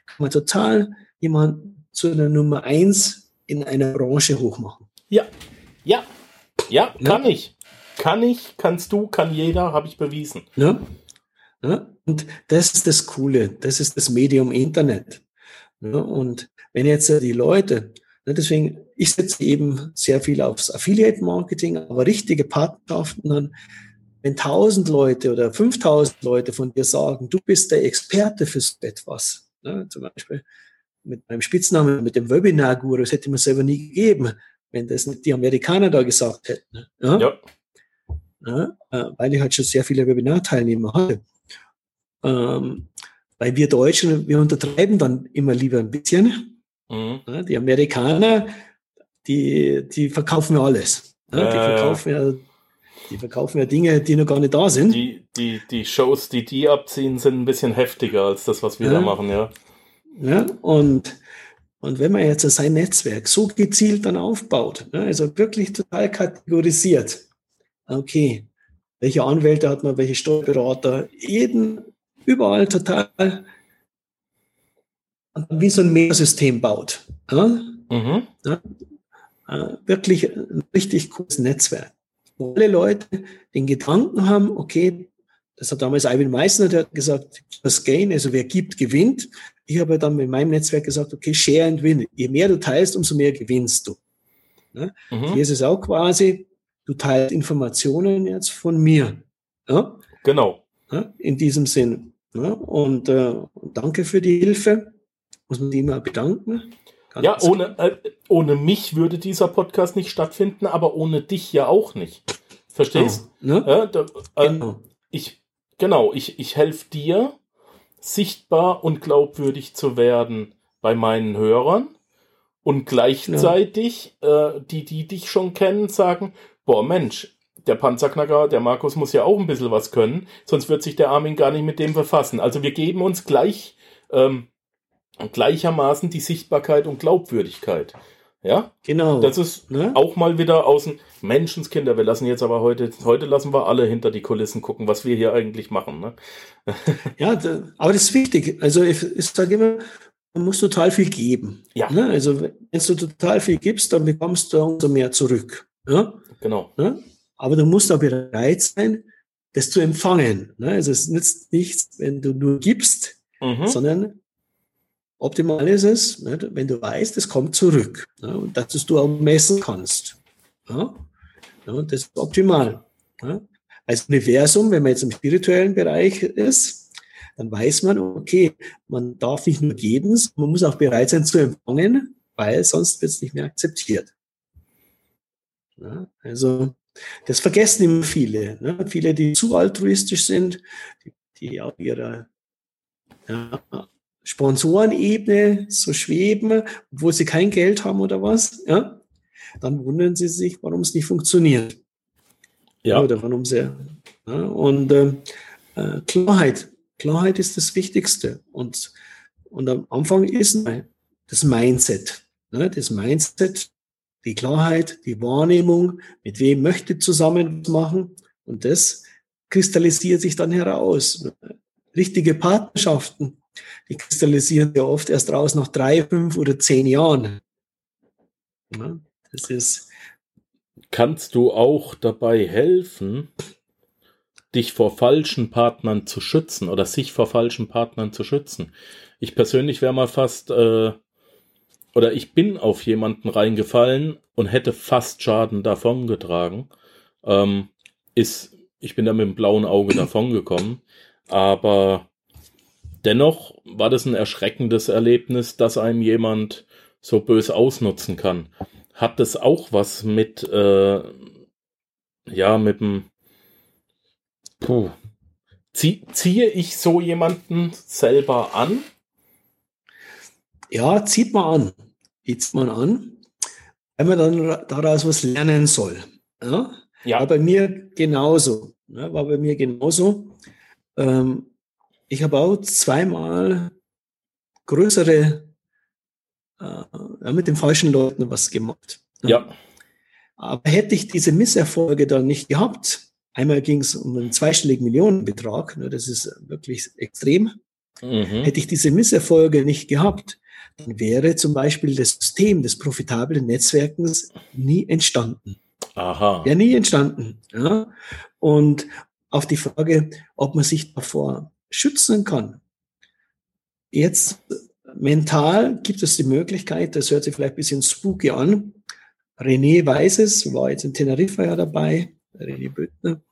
kann man total jemanden zu einer Nummer eins in einer Branche hochmachen. Ja, ja, ja, Ja. kann ich. Kann ich, kannst du, kann jeder, habe ich bewiesen. Ne? Ne? Und das ist das Coole, das ist das Medium Internet. Ne? Und wenn jetzt die Leute, ne, deswegen, ich setze eben sehr viel aufs Affiliate-Marketing, aber richtige Partnerschaften dann, wenn 1000 Leute oder 5000 Leute von dir sagen, du bist der Experte für so etwas, ne? zum Beispiel, mit meinem Spitznamen, mit dem Webinar-Guru, das hätte man selber nie gegeben, wenn das nicht die Amerikaner da gesagt hätten. Ja? ja. ja äh, weil ich halt schon sehr viele Webinar-Teilnehmer hatte. Ähm, weil wir Deutschen, wir untertreiben dann immer lieber ein bisschen. Mhm. Ja, die Amerikaner, die, die verkaufen ja alles. Ja, die verkaufen ja die verkaufen ja Dinge, die noch gar nicht da sind. Die, die, die Shows, die die abziehen, sind ein bisschen heftiger als das, was wir ja. da machen, ja. Ja, und, und wenn man jetzt sein Netzwerk so gezielt dann aufbaut, ne, also wirklich total kategorisiert, okay, welche Anwälte hat man, welche Steuerberater, jeden, überall total wie so ein Mehrsystem baut. Ja? Mhm. Ja? Äh, wirklich ein richtig cooles Netzwerk wo alle Leute den Gedanken haben, okay, das hat damals Ivan Meissner der hat gesagt, das Gain, also wer gibt, gewinnt. Ich habe dann mit meinem Netzwerk gesagt, okay, share and win. Je mehr du teilst, umso mehr gewinnst du. Ja? Mhm. Hier ist es auch quasi, du teilst Informationen jetzt von mir. Ja? Genau. Ja? In diesem Sinn. Und äh, danke für die Hilfe. Muss man sich immer bedanken. Ganz ja, ohne, äh, ohne mich würde dieser Podcast nicht stattfinden, aber ohne dich ja auch nicht. Verstehst? Oh, ne? ja, da, äh, genau. Ich, genau, ich, ich helfe dir, sichtbar und glaubwürdig zu werden bei meinen Hörern und gleichzeitig ja. äh, die, die dich schon kennen, sagen, boah Mensch, der Panzerknacker, der Markus muss ja auch ein bisschen was können, sonst wird sich der Armin gar nicht mit dem verfassen. Also wir geben uns gleich ähm, gleichermaßen die Sichtbarkeit und Glaubwürdigkeit. Ja, genau. Das ist ne? auch mal wieder außen Menschenskinder. Wir lassen jetzt aber heute, heute lassen wir alle hinter die Kulissen gucken, was wir hier eigentlich machen. Ne? ja, da, aber das ist wichtig. Also ich, ich sage immer, man muss total viel geben. Ja. Ne? Also wenn du total viel gibst, dann bekommst du umso mehr zurück. Ja? Genau. Ne? Aber du musst auch bereit sein, das zu empfangen. Ne? Also es nützt nichts, wenn du nur gibst, mhm. sondern Optimal ist es, ne, wenn du weißt, es kommt zurück ne, und dass du auch messen kannst. Ja? Ja, das ist optimal. Ja? Als Universum, wenn man jetzt im spirituellen Bereich ist, dann weiß man, okay, man darf nicht nur geben, man muss auch bereit sein zu empfangen, weil sonst wird es nicht mehr akzeptiert. Ja, also das vergessen immer viele. Ne? Viele, die zu altruistisch sind, die, die auf ihrer ja, Sponsorenebene so schweben, obwohl sie kein Geld haben oder was, ja, dann wundern sie sich, warum es nicht funktioniert. Ja. Oder warum sie. Ja, und äh, äh, Klarheit. Klarheit ist das Wichtigste. Und, und am Anfang ist das Mindset. Ne? Das Mindset, die Klarheit, die Wahrnehmung, mit wem möchte zusammen machen. Und das kristallisiert sich dann heraus. Richtige Partnerschaften, die kristallisieren ja oft erst raus nach drei, fünf oder zehn Jahren. Ja, das ist. Kannst du auch dabei helfen, dich vor falschen Partnern zu schützen oder sich vor falschen Partnern zu schützen? Ich persönlich wäre mal fast, äh, oder ich bin auf jemanden reingefallen und hätte fast Schaden davongetragen. Ähm, ist, ich bin da mit dem blauen Auge davongekommen, aber dennoch war das ein erschreckendes Erlebnis, dass einem jemand so bös ausnutzen kann. Hat das auch was mit, äh, ja, mit dem, puh, Zie ziehe ich so jemanden selber an? Ja, zieht man an. Zieht man an, wenn man dann daraus was lernen soll. Ja, ja. War bei mir genauso. Ja, war bei mir genauso. Ähm, ich habe auch zweimal größere, äh, mit den falschen Leuten was gemacht. Ja. Aber hätte ich diese Misserfolge dann nicht gehabt, einmal ging es um einen zweistelligen Millionenbetrag, ne, das ist wirklich extrem, mhm. hätte ich diese Misserfolge nicht gehabt, dann wäre zum Beispiel das System des profitablen Netzwerkens nie entstanden. Aha. Ja, nie entstanden. Ja. Und auf die Frage, ob man sich davor schützen kann. Jetzt mental gibt es die Möglichkeit, das hört sich vielleicht ein bisschen spooky an. René weiß es, war jetzt in Teneriffa ja dabei, René Böttner.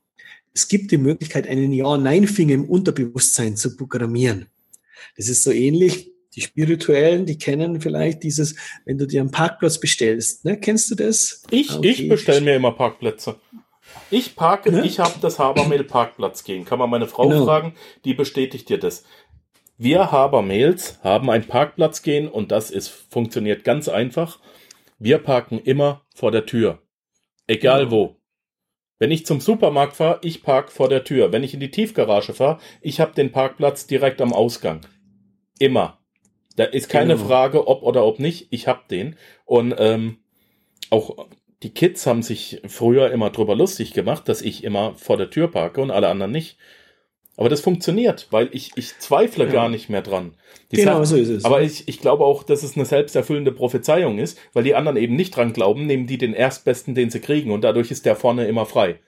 Es gibt die Möglichkeit, einen Ja-Nein-Finger im Unterbewusstsein zu programmieren. Das ist so ähnlich, die Spirituellen, die kennen vielleicht dieses, wenn du dir einen Parkplatz bestellst. Ne? Kennst du das? Ich, ah, okay. ich bestelle mir immer Parkplätze. Ich parke, ne? ich habe das Habermehl Parkplatz gehen. Kann man meine Frau genau. fragen, die bestätigt dir das. Wir Habermails haben ein Parkplatz gehen und das ist, funktioniert ganz einfach. Wir parken immer vor der Tür. Egal wo. Wenn ich zum Supermarkt fahre, ich park vor der Tür. Wenn ich in die Tiefgarage fahre, ich habe den Parkplatz direkt am Ausgang. Immer. Da ist keine genau. Frage, ob oder ob nicht. Ich hab den. Und ähm, auch die Kids haben sich früher immer drüber lustig gemacht, dass ich immer vor der Tür parke und alle anderen nicht. Aber das funktioniert, weil ich, ich zweifle ja. gar nicht mehr dran. Die genau, so ist es. Aber ich, ich glaube auch, dass es eine selbsterfüllende Prophezeiung ist, weil die anderen eben nicht dran glauben, nehmen die den Erstbesten, den sie kriegen und dadurch ist der vorne immer frei.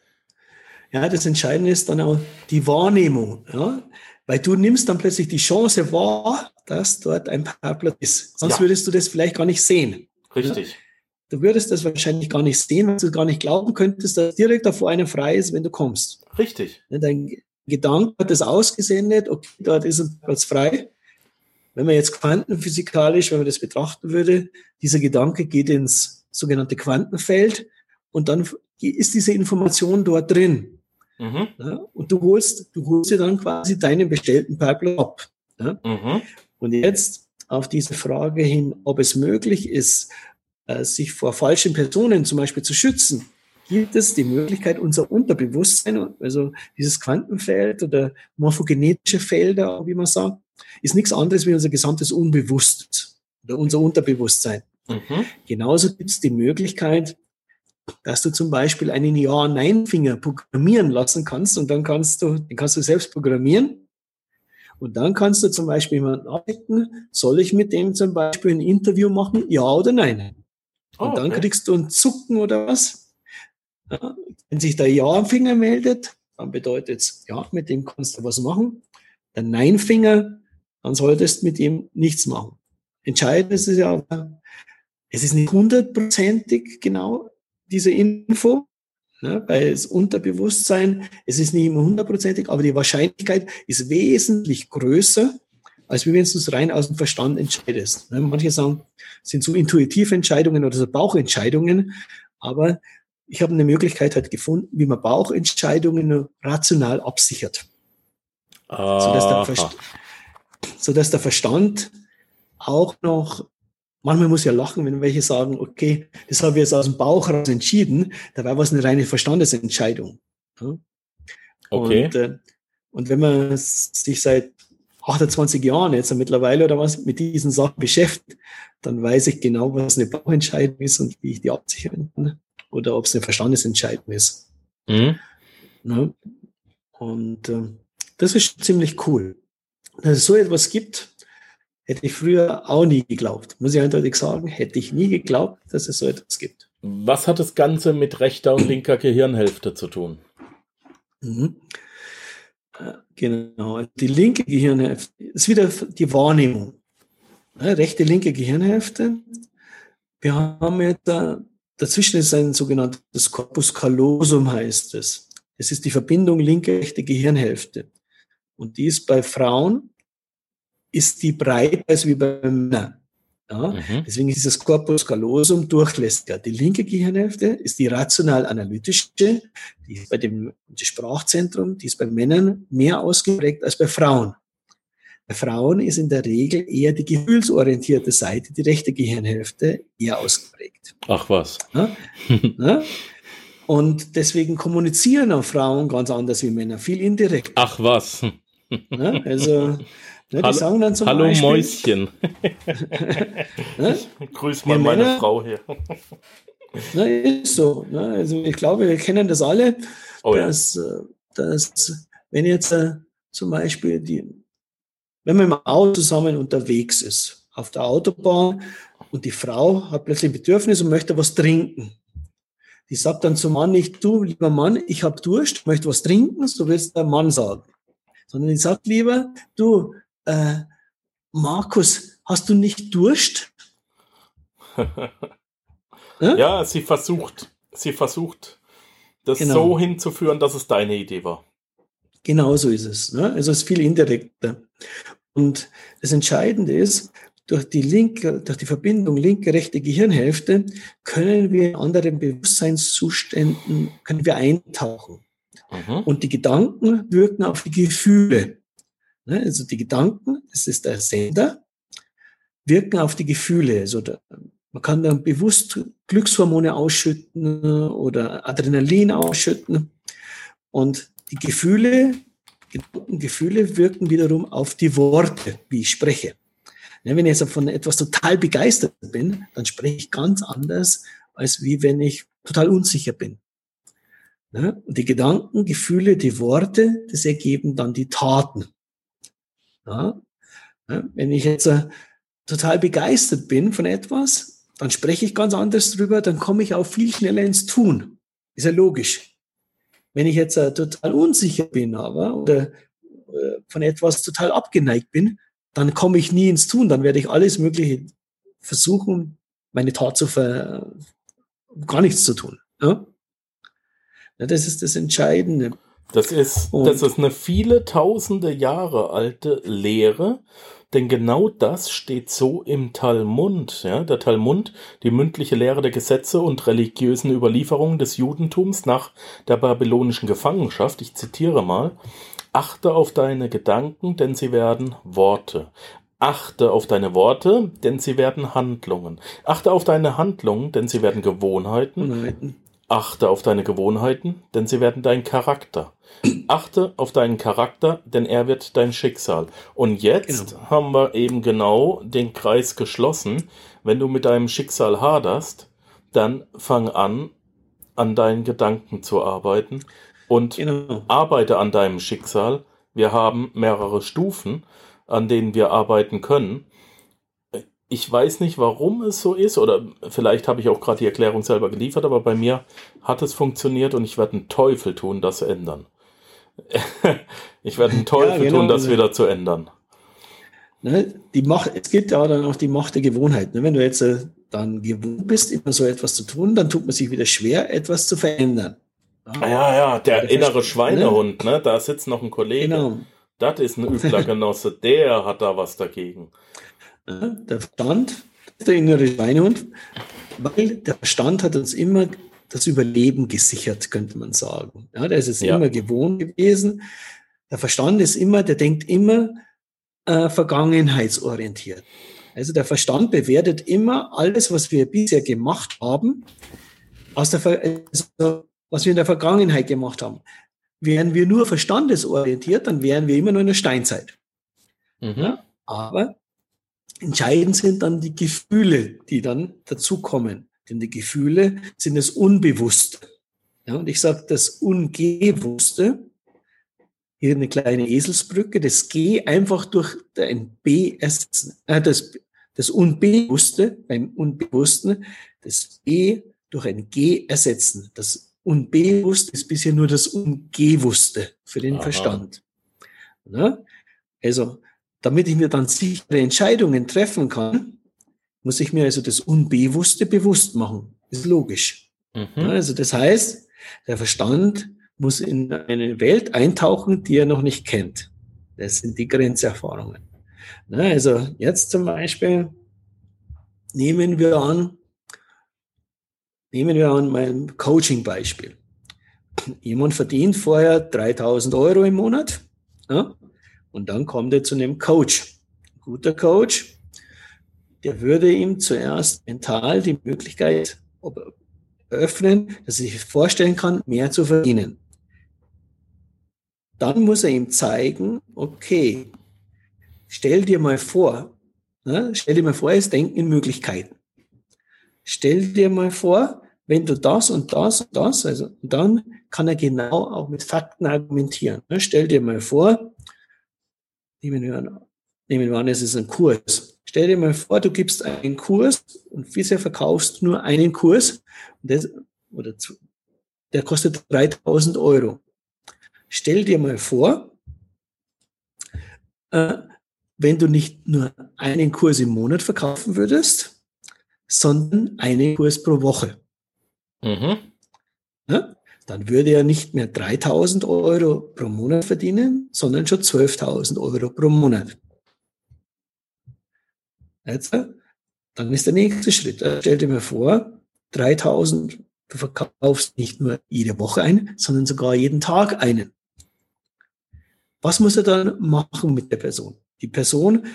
Ja, das Entscheidende ist dann auch die Wahrnehmung, ja. Weil du nimmst dann plötzlich die Chance wahr, dass dort ein Parkplatz ist. Sonst ja. würdest du das vielleicht gar nicht sehen. Richtig. Ja? Du würdest das wahrscheinlich gar nicht sehen, weil du gar nicht glauben könntest, dass direkt davor einem frei ist, wenn du kommst. Richtig. Dein Gedanke hat das ausgesendet, okay, dort ist ein Platz frei. Wenn man jetzt quantenphysikalisch, wenn man das betrachten würde, dieser Gedanke geht ins sogenannte Quantenfeld und dann ist diese Information dort drin. Mhm. Ja, und du holst, du holst dir dann quasi deinen bestellten Parkplatz ab. Ja? Mhm. Und jetzt auf diese Frage hin, ob es möglich ist, sich vor falschen Personen zum Beispiel zu schützen, gibt es die Möglichkeit, unser Unterbewusstsein, also dieses Quantenfeld oder morphogenetische Felder, wie man sagt, ist nichts anderes wie unser gesamtes Unbewusst oder unser Unterbewusstsein. Mhm. Genauso gibt es die Möglichkeit, dass du zum Beispiel einen Ja-Nein-Finger programmieren lassen kannst und dann kannst du, den kannst du selbst programmieren. Und dann kannst du zum Beispiel jemanden abdecken, soll ich mit dem zum Beispiel ein Interview machen, ja oder nein? Und oh, okay. dann kriegst du ein Zucken oder was. Ja, wenn sich der Ja-Finger meldet, dann bedeutet es, ja, mit dem kannst du was machen. Der Nein-Finger, dann solltest du mit ihm nichts machen. Entscheidend ist es ja, es ist nicht hundertprozentig genau, diese Info, ne, weil das Unterbewusstsein, es ist nicht immer hundertprozentig, aber die Wahrscheinlichkeit ist wesentlich größer, als wenn du es rein aus dem Verstand entscheidest. Ne, manche sagen, sind so intuitive Entscheidungen oder so Bauchentscheidungen, aber ich habe eine Möglichkeit halt gefunden, wie man Bauchentscheidungen rational absichert. Sodass der, Verstand, sodass der Verstand auch noch Manchmal muss ich ja lachen, wenn welche sagen, okay, das habe ich jetzt aus dem Bauch raus entschieden, dabei war es eine reine Verstandesentscheidung. Okay. Und, äh, und wenn man sich seit 28 Jahren jetzt mittlerweile oder was mit diesen Sachen beschäftigt, dann weiß ich genau, was eine Bauchentscheidung ist und wie ich die absichern kann. Oder ob es eine Verstandesentscheidung ist. Mhm. Ja. Und äh, das ist ziemlich cool. Dass es so etwas gibt, Hätte ich früher auch nie geglaubt. Muss ich eindeutig sagen, hätte ich nie geglaubt, dass es so etwas gibt. Was hat das Ganze mit rechter und linker Gehirnhälfte zu tun? Mhm. Genau. Die linke Gehirnhälfte ist wieder die Wahrnehmung. rechte, linke Gehirnhälfte. Wir haben jetzt da, dazwischen ist ein sogenanntes Corpus callosum heißt es. Es ist die Verbindung linke, rechte Gehirnhälfte. Und die ist bei Frauen ist die breiter als wie bei Männern. Ja? Mhm. Deswegen ist das Corpus callosum durchlässiger. Die linke Gehirnhälfte ist die rational-analytische, die ist bei dem Sprachzentrum, die ist bei Männern mehr ausgeprägt als bei Frauen. Bei Frauen ist in der Regel eher die gefühlsorientierte Seite, die rechte Gehirnhälfte, eher ausgeprägt. Ach was. Ja? ja? Und deswegen kommunizieren auch Frauen ganz anders wie Männer, viel indirekt. Ach was. Also Ne, hallo, sagen dann zum hallo Beispiel, Mäuschen. ne? Grüß mal meine Männer, Frau hier. ne, ist so. Ne? Also ich glaube, wir kennen das alle, oh, dass, ja. Äh, dass wenn jetzt äh, zum Beispiel die, wenn man im Auto zusammen unterwegs ist, auf der Autobahn und die Frau hat plötzlich ein Bedürfnis und möchte was trinken. Die sagt dann zum Mann nicht, du, lieber Mann, ich habe Durst, möchte was trinken, so willst der Mann sagen. Sondern die sagt lieber, du, äh, Markus, hast du nicht Durst? ja, sie versucht, sie versucht, das genau. so hinzuführen, dass es deine Idee war. Genau so ist es. Ne? Also es ist viel indirekter. Und das Entscheidende ist, durch die linke, durch die Verbindung linke, rechte Gehirnhälfte können wir in anderen Bewusstseinszuständen, können wir eintauchen. Mhm. Und die Gedanken wirken auf die Gefühle. Ne, also die Gedanken, das ist der Sender, wirken auf die Gefühle. Also da, man kann dann bewusst Glückshormone ausschütten oder Adrenalin ausschütten. Und die Gefühle, Gefühle wirken wiederum auf die Worte, wie ich spreche. Wenn ich jetzt von etwas total begeistert bin, dann spreche ich ganz anders, als wie wenn ich total unsicher bin. Und die Gedanken, Gefühle, die Worte, das ergeben dann die Taten. Wenn ich jetzt äh, total begeistert bin von etwas, dann spreche ich ganz anders drüber, dann komme ich auch viel schneller ins Tun. Ist ja logisch. Wenn ich jetzt äh, total unsicher bin, aber oder äh, von etwas total abgeneigt bin, dann komme ich nie ins Tun. Dann werde ich alles Mögliche versuchen, meine Tat zu ver gar nichts zu tun. Ja? ja das ist das Entscheidende. Das ist, das ist eine viele tausende Jahre alte Lehre, denn genau das steht so im Talmud. Ja? Der Talmud, die mündliche Lehre der Gesetze und religiösen Überlieferungen des Judentums nach der babylonischen Gefangenschaft. Ich zitiere mal. Achte auf deine Gedanken, denn sie werden Worte. Achte auf deine Worte, denn sie werden Handlungen. Achte auf deine Handlungen, denn sie werden Gewohnheiten. Achte auf deine Gewohnheiten, denn sie werden dein Charakter. Achte auf deinen Charakter, denn er wird dein Schicksal. Und jetzt genau. haben wir eben genau den Kreis geschlossen. Wenn du mit deinem Schicksal haderst, dann fang an, an deinen Gedanken zu arbeiten und genau. arbeite an deinem Schicksal. Wir haben mehrere Stufen, an denen wir arbeiten können. Ich weiß nicht, warum es so ist, oder vielleicht habe ich auch gerade die Erklärung selber geliefert, aber bei mir hat es funktioniert und ich werde einen Teufel tun, das zu ändern. ich werde einen Teufel ja, genau. tun, das wieder zu ändern. Ne, die Macht, es gibt ja dann auch die Macht der Gewohnheit. Ne? Wenn du jetzt äh, dann gewohnt bist, immer so etwas zu tun, dann tut man sich wieder schwer, etwas zu verändern. Ja, ja, ja der, der innere Schweinehund, ne? Da sitzt noch ein Kollege. Genau. Das ist ein übler Genosse, der hat da was dagegen. Ja, der Verstand, der innere Schweinehund, weil der Verstand hat uns immer das Überleben gesichert, könnte man sagen. Ja, der ist es ja. immer gewohnt gewesen. Der Verstand ist immer, der denkt immer äh, vergangenheitsorientiert. Also der Verstand bewertet immer alles, was wir bisher gemacht haben, aus der, also, was wir in der Vergangenheit gemacht haben. Wären wir nur verstandesorientiert, dann wären wir immer nur in der Steinzeit. Mhm. Ja, aber entscheidend sind dann die Gefühle, die dann dazukommen. Denn die Gefühle sind das Unbewusste. Ja, und ich sage das Ungewusste, hier eine kleine Eselsbrücke, das G einfach durch ein B ersetzen. Äh, das, das Unbewusste, beim Unbewussten, das E durch ein G ersetzen. Das Unbewusste ist bisher nur das Ungewusste für den Aha. Verstand. Ja? Also, damit ich mir dann sichere Entscheidungen treffen kann, muss ich mir also das Unbewusste bewusst machen. ist logisch. Mhm. Also das heißt, der Verstand muss in eine Welt eintauchen, die er noch nicht kennt. Das sind die Grenzerfahrungen. Also jetzt zum Beispiel nehmen wir an, nehmen wir an mein Coaching-Beispiel. Jemand verdient vorher 3000 Euro im Monat ja, und dann kommt er zu einem Coach. Ein guter Coach der würde ihm zuerst mental die Möglichkeit öffnen, dass er sich vorstellen kann, mehr zu verdienen. Dann muss er ihm zeigen, okay, stell dir mal vor, ne, stell dir mal vor, es denken in Möglichkeiten. Stell dir mal vor, wenn du das und das und das, also dann kann er genau auch mit Fakten argumentieren. Ne, stell dir mal vor, nehmen wir an, nehmen wir an, es ist ein Kurs. Stell dir mal vor, du gibst einen Kurs und bisher verkaufst nur einen Kurs das, oder der kostet 3000 Euro. Stell dir mal vor, äh, wenn du nicht nur einen Kurs im Monat verkaufen würdest, sondern einen Kurs pro Woche. Mhm. Ja? Dann würde er nicht mehr 3000 Euro pro Monat verdienen, sondern schon 12.000 Euro pro Monat. Jetzt, dann ist der nächste Schritt. Stell dir mal vor, 3000, du verkaufst nicht nur jede Woche einen, sondern sogar jeden Tag einen. Was muss er dann machen mit der Person? Die Person,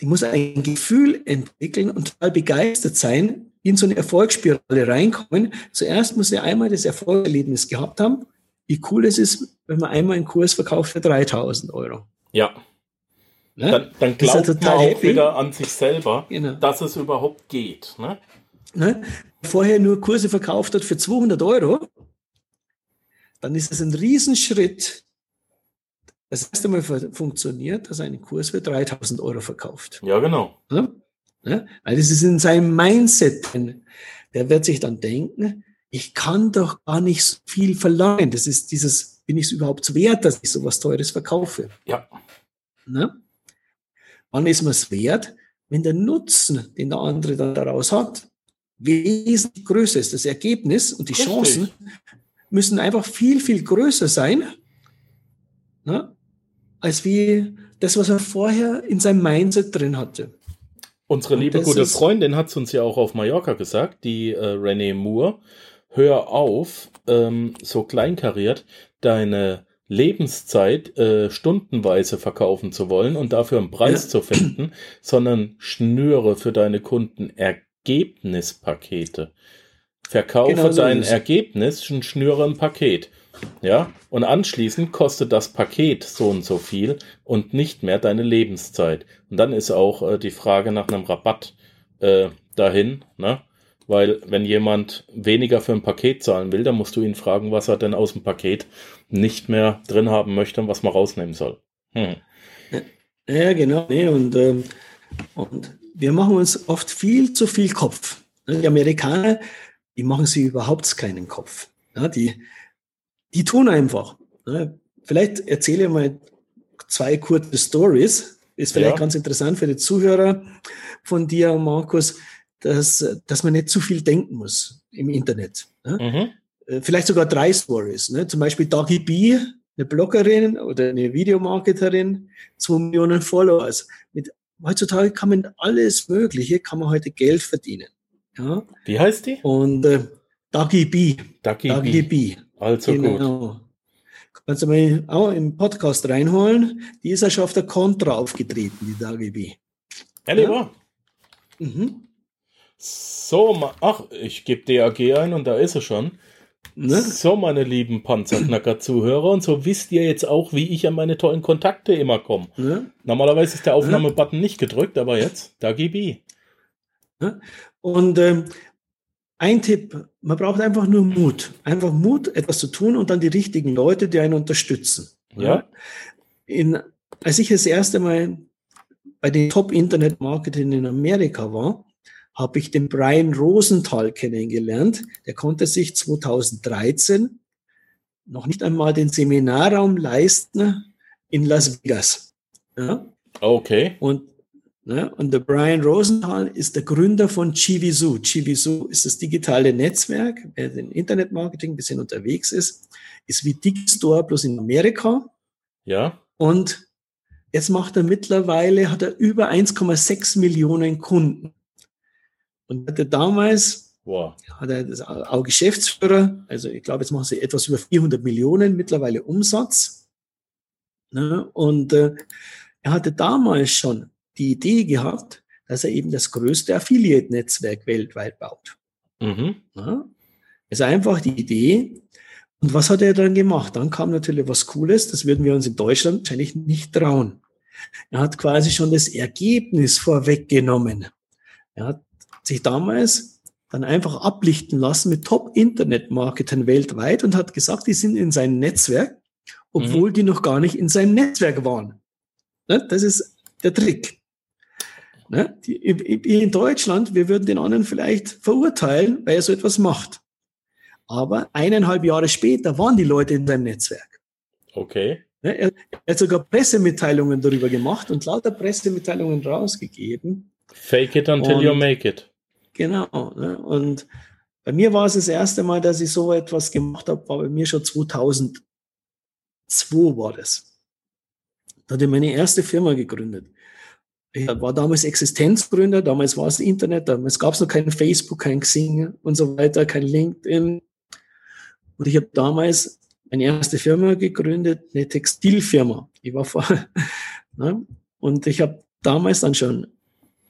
die muss ein Gefühl entwickeln und total begeistert sein, in so eine Erfolgsspirale reinkommen. Zuerst muss er einmal das Erfolgserlebnis gehabt haben, wie cool es ist, wenn man einmal einen Kurs verkauft für 3000 Euro. Ja. Ne? Dann, dann glaubt man auch happy. wieder an sich selber, genau. dass es überhaupt geht. Ne? Ne? Vorher nur Kurse verkauft hat für 200 Euro, dann ist es ein Riesenschritt, das erste Mal funktioniert, dass er einen Kurs für 3000 Euro verkauft. Ja, genau. Ja? Ja? Weil das ist in seinem Mindset drin. Der wird sich dann denken, ich kann doch gar nicht so viel verlangen. Das ist dieses, bin ich es überhaupt wert, dass ich so was Teures verkaufe? Ja. Ne? Wann ist man es wert? Wenn der Nutzen, den der andere dann daraus hat, wesentlich größer ist. Das Ergebnis und die Richtig. Chancen müssen einfach viel, viel größer sein, ne? als wie das, was er vorher in seinem Mindset drin hatte. Unsere liebe gute Freundin hat es uns ja auch auf Mallorca gesagt, die äh, Renee Moore. Hör auf, ähm, so kleinkariert deine Lebenszeit äh, stundenweise verkaufen zu wollen und dafür einen Preis ja. zu finden, sondern schnüre für deine Kunden Ergebnispakete. Verkaufe genau so dein Ergebnis und schnüre ein Paket. Ja, und anschließend kostet das Paket so und so viel und nicht mehr deine Lebenszeit. Und dann ist auch äh, die Frage nach einem Rabatt äh, dahin, ne? Weil wenn jemand weniger für ein Paket zahlen will, dann musst du ihn fragen, was er denn aus dem Paket nicht mehr drin haben möchte und was man rausnehmen soll. Hm. Ja, genau. Nee, und, ähm, und wir machen uns oft viel zu viel Kopf. Die Amerikaner, die machen sich überhaupt keinen Kopf. Ja, die, die tun einfach. Ne? Vielleicht erzähle ich mal zwei kurze Stories. Ist vielleicht ja. ganz interessant für die Zuhörer von dir, Markus, dass, dass man nicht zu viel denken muss im Internet. Ne? Mhm. Äh, vielleicht sogar drei Stories. Ne? Zum Beispiel Dagi B, eine Bloggerin oder eine Videomarketerin, zwei Millionen Followers. Mit, heutzutage kann man alles Mögliche, kann man heute Geld verdienen. Ja? Wie heißt die? Und äh, Dagi B. Dagi, Dagi B. B. Also genau. gut. Kannst du mal auch im Podcast reinholen. Die ist ja schon auf der Contra aufgetreten, die DAGB. Ehrlich ja? Mhm. So, ach, ich gebe DAG ein und da ist er schon. Ne? So, meine lieben Panzerknacker-Zuhörer, und so wisst ihr jetzt auch, wie ich an meine tollen Kontakte immer komme. Ne? Normalerweise ist der Aufnahmebutton ne? nicht gedrückt, aber jetzt, da gebe ich. Ne? Und ähm, ein Tipp, man braucht einfach nur Mut. Einfach Mut, etwas zu tun und dann die richtigen Leute, die einen unterstützen. Ja. In, als ich das erste Mal bei den Top-Internet-Marketern in Amerika war, habe ich den Brian Rosenthal kennengelernt. Der konnte sich 2013 noch nicht einmal den Seminarraum leisten in Las Vegas. Ja? Okay. Und Ne? Und der Brian Rosenthal ist der Gründer von Chivisu. Chivisu ist das digitale Netzwerk, wer im Internetmarketing ein bisschen unterwegs ist, ist wie Digistore bloß in Amerika. Ja. Und jetzt macht er mittlerweile, hat er über 1,6 Millionen Kunden. Und hatte damals, wow. hat er das auch Geschäftsführer, also ich glaube, jetzt machen sie etwas über 400 Millionen mittlerweile Umsatz. Ne? Und äh, er hatte damals schon die Idee gehabt, dass er eben das größte Affiliate-Netzwerk weltweit baut. Mhm. Ja, also einfach die Idee. Und was hat er dann gemacht? Dann kam natürlich was Cooles, das würden wir uns in Deutschland wahrscheinlich nicht trauen. Er hat quasi schon das Ergebnis vorweggenommen. Er hat sich damals dann einfach ablichten lassen mit Top-Internet-Marketern weltweit und hat gesagt, die sind in seinem Netzwerk, obwohl mhm. die noch gar nicht in seinem Netzwerk waren. Das ist der Trick. Ne? Die, in Deutschland, wir würden den anderen vielleicht verurteilen, weil er so etwas macht. Aber eineinhalb Jahre später waren die Leute in seinem Netzwerk. Okay. Ne? Er, er hat sogar Pressemitteilungen darüber gemacht und lauter Pressemitteilungen rausgegeben. Fake it until und, you make it. Genau. Ne? Und bei mir war es das erste Mal, dass ich so etwas gemacht habe, war bei mir schon 2002 war das. Da hatte ich meine erste Firma gegründet. Ich war damals Existenzgründer, damals war es Internet, damals gab es noch kein Facebook, kein Xing und so weiter, kein LinkedIn. Und ich habe damals meine erste Firma gegründet, eine Textilfirma. Ich war vorher, ne? und ich habe damals dann schon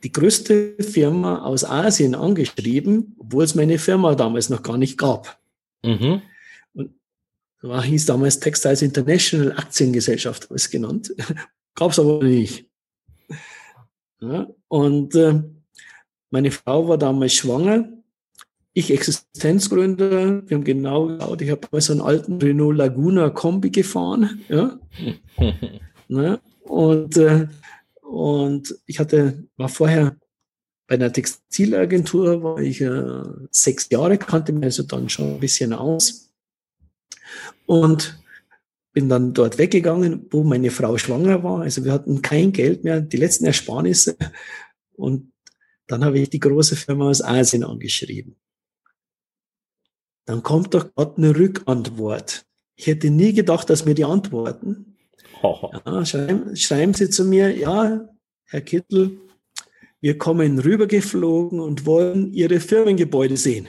die größte Firma aus Asien angeschrieben, obwohl es meine Firma damals noch gar nicht gab. Mhm. Und war, hieß damals Textiles International Aktiengesellschaft, es genannt. gab es aber nicht. Ja, und äh, meine Frau war damals schwanger. Ich Existenzgründer. Wir haben genau geschaut. Ich habe mal so einen alten Renault Laguna Kombi gefahren. Ja. ne? Und, äh, und ich hatte, war vorher bei einer Textilagentur, war ich äh, sechs Jahre, kannte mich also dann schon ein bisschen aus. Und bin dann dort weggegangen, wo meine Frau schwanger war. Also wir hatten kein Geld mehr, die letzten Ersparnisse. Und dann habe ich die große Firma aus Asien angeschrieben. Dann kommt doch gerade eine Rückantwort. Ich hätte nie gedacht, dass mir die antworten. Ja, schreiben, schreiben Sie zu mir, ja, Herr Kittel, wir kommen rübergeflogen und wollen Ihre Firmengebäude sehen.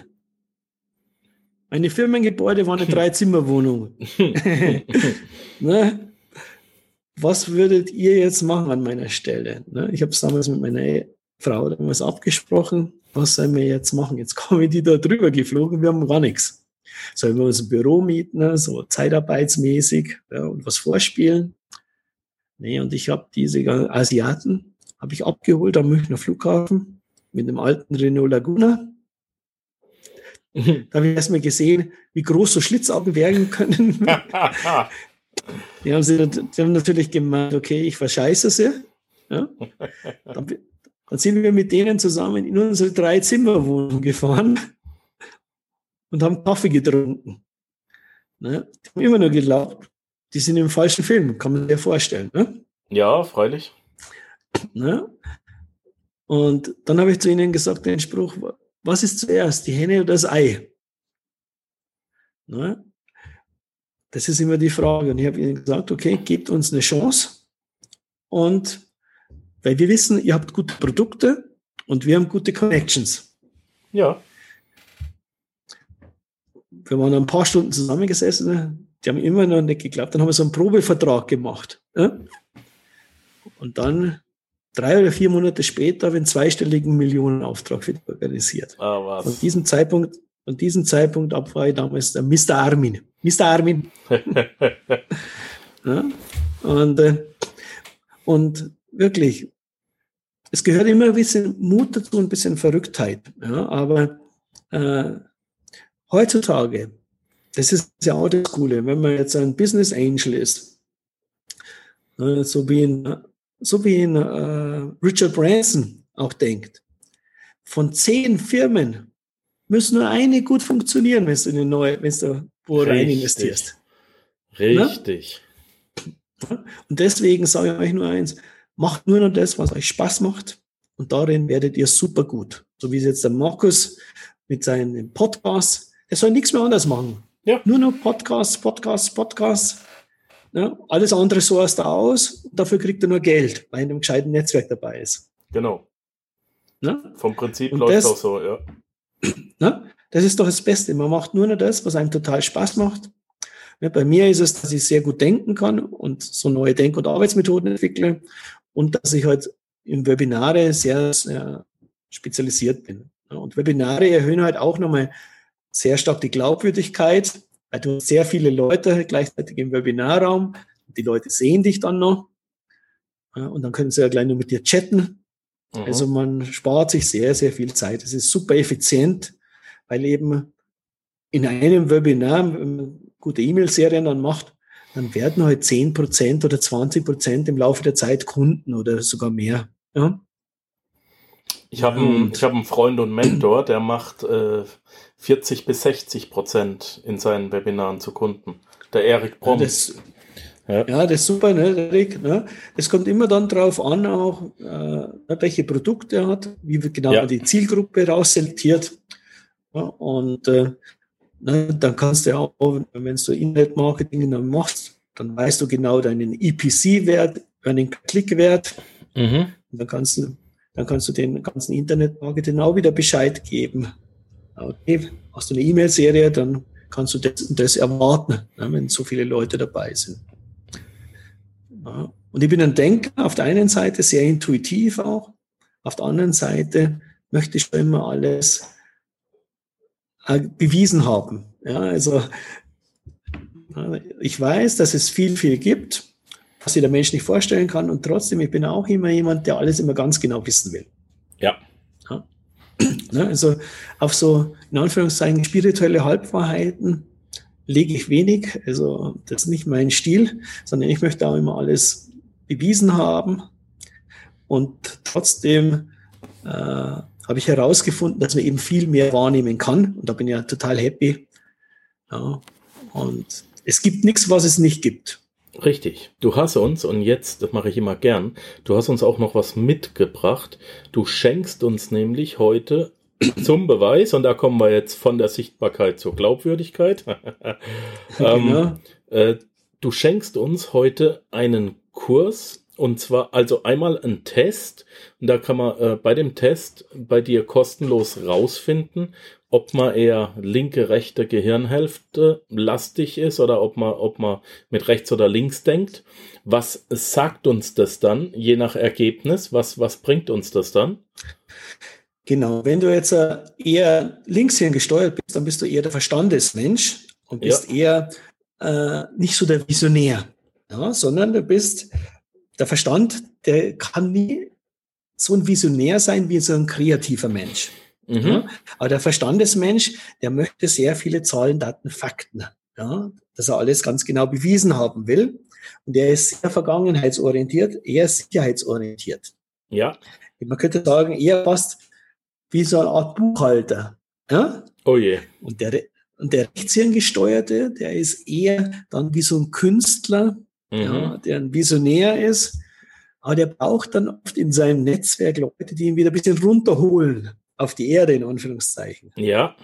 Meine Firmengebäude war eine Dreizimmerwohnung. ne? Was würdet ihr jetzt machen an meiner Stelle? Ne? Ich habe es damals mit meiner Frau damals abgesprochen. Was sollen wir jetzt machen? Jetzt kommen die da drüber geflogen, wir haben gar nichts. Sollen wir uns ein Büro mieten, ne? so zeitarbeitsmäßig ja, und was vorspielen? Nee, und ich habe diese Asiaten habe ich abgeholt am Münchner Flughafen mit einem alten Renault Laguna da habe ich erstmal gesehen, wie groß so Schlitzaugen werden können. die, haben sie, die haben natürlich gemeint, okay, ich verscheiße sie. Ja? Dann, dann sind wir mit denen zusammen in unsere drei Zimmerwohnung gefahren und haben Kaffee getrunken. Ne? Die haben immer nur geglaubt, die sind im falschen Film, kann man sich ja vorstellen. Ne? Ja, freilich. Ne? Und dann habe ich zu ihnen gesagt, den Spruch, was ist zuerst, die Henne oder das Ei? Ne? Das ist immer die Frage. Und ich habe ihnen gesagt, okay, gebt uns eine Chance. Und weil wir wissen, ihr habt gute Produkte und wir haben gute Connections. Ja. Wir waren ein paar Stunden zusammengesessen. Ne? Die haben immer noch nicht geklappt. Dann haben wir so einen Probevertrag gemacht. Ne? Und dann drei oder vier Monate später einen zweistelligen Millionenauftrag für die organisiert. Ah, was. Von diesem Zeitpunkt, von diesem Zeitpunkt ab war ich damals der Mr. Armin. Mr. Armin. ja? Und, äh, und wirklich, es gehört immer ein bisschen Mut dazu, ein bisschen Verrücktheit. Ja? Aber äh, heutzutage, das ist ja auch das Coole, wenn man jetzt ein Business Angel ist, äh, so wie ein so wie in, äh, Richard Branson auch denkt. Von zehn Firmen müssen nur eine gut funktionieren, wenn du in eine neue, wenn du wo rein investierst. Richtig. Ja? Und deswegen sage ich euch nur eins, macht nur noch das, was euch Spaß macht und darin werdet ihr super gut. So wie es jetzt der Markus mit seinem Podcast, er soll nichts mehr anders machen. Ja. Nur noch Podcasts, Podcasts, Podcasts. Ja, alles andere sourst er aus, dafür kriegt er nur Geld, weil in einem gescheiten Netzwerk dabei ist. Genau. Ja? Vom Prinzip läuft das, auch so, ja. ja. Das ist doch das Beste. Man macht nur noch das, was einem total Spaß macht. Ja, bei mir ist es, dass ich sehr gut denken kann und so neue Denk- und Arbeitsmethoden entwickle und dass ich halt im Webinare sehr, sehr spezialisiert bin. Und Webinare erhöhen halt auch nochmal sehr stark die Glaubwürdigkeit weil du hast sehr viele Leute gleichzeitig im Webinarraum. Die Leute sehen dich dann noch. Und dann können sie ja gleich nur mit dir chatten. Mhm. Also man spart sich sehr, sehr viel Zeit. Es ist super effizient, weil eben in einem Webinar, wenn man gute E-Mail-Serien dann macht, dann werden halt 10% oder 20% im Laufe der Zeit Kunden oder sogar mehr. Ja? Ich habe einen, hab einen Freund und Mentor, der macht äh, 40 bis 60 Prozent in seinen Webinaren zu Kunden. Der Erik Brom. Ja, das, ja. ja, das ist super, ne, Erik. Ne? Es kommt immer dann drauf an, auch äh, welche Produkte er hat, wie genau ja. die Zielgruppe rausselektiert. Ja, und äh, ne, dann kannst du auch, wenn du Inhaltmarketing dann machst, dann weißt du genau deinen EPC-Wert, deinen Klickwert Mhm. Und dann kannst du, dann kannst du den ganzen Internet-Marketing auch wieder Bescheid geben. Okay, hast du eine E-Mail-Serie, dann kannst du das und das erwarten, ne, wenn so viele Leute dabei sind. Und ich bin ein Denker, auf der einen Seite sehr intuitiv auch, auf der anderen Seite möchte ich schon immer alles äh, bewiesen haben. Ja, also ich weiß, dass es viel, viel gibt, was sich der Mensch nicht vorstellen kann und trotzdem, ich bin auch immer jemand, der alles immer ganz genau wissen will. Ja. Ne, also auf so, in Anführungszeichen, spirituelle Halbwahrheiten lege ich wenig. Also das ist nicht mein Stil, sondern ich möchte auch immer alles bewiesen haben. Und trotzdem äh, habe ich herausgefunden, dass man eben viel mehr wahrnehmen kann. Und da bin ich ja total happy. Ja. Und es gibt nichts, was es nicht gibt. Richtig. Du hast uns, und jetzt, das mache ich immer gern, du hast uns auch noch was mitgebracht. Du schenkst uns nämlich heute zum Beweis, und da kommen wir jetzt von der Sichtbarkeit zur Glaubwürdigkeit. ähm, genau. äh, du schenkst uns heute einen Kurs, und zwar also einmal ein Test, und da kann man äh, bei dem Test bei dir kostenlos rausfinden, ob man eher linke, rechte Gehirnhälfte lastig ist oder ob man, ob man mit rechts oder links denkt. Was sagt uns das dann, je nach Ergebnis? Was, was bringt uns das dann? Genau, wenn du jetzt äh, eher linkshirn gesteuert bist, dann bist du eher der Verstandesmensch und bist ja. eher äh, nicht so der Visionär, ja, sondern du bist der Verstand, der kann nie so ein Visionär sein wie so ein kreativer Mensch. Mhm. Ja? Aber der Verstandesmensch, der möchte sehr viele Zahlen, Daten, Fakten. Ja? Dass er alles ganz genau bewiesen haben will. Und er ist sehr vergangenheitsorientiert, eher sicherheitsorientiert. Ja. Man könnte sagen, eher fast wie so eine Art Buchhalter. Ja? Oh je. Und der, und der Rechtshirngesteuerte, der ist eher dann wie so ein Künstler, mhm. ja, der ein Visionär ist. Aber der braucht dann oft in seinem Netzwerk Leute, die ihn wieder ein bisschen runterholen auf die Erde, in Anführungszeichen. Ja.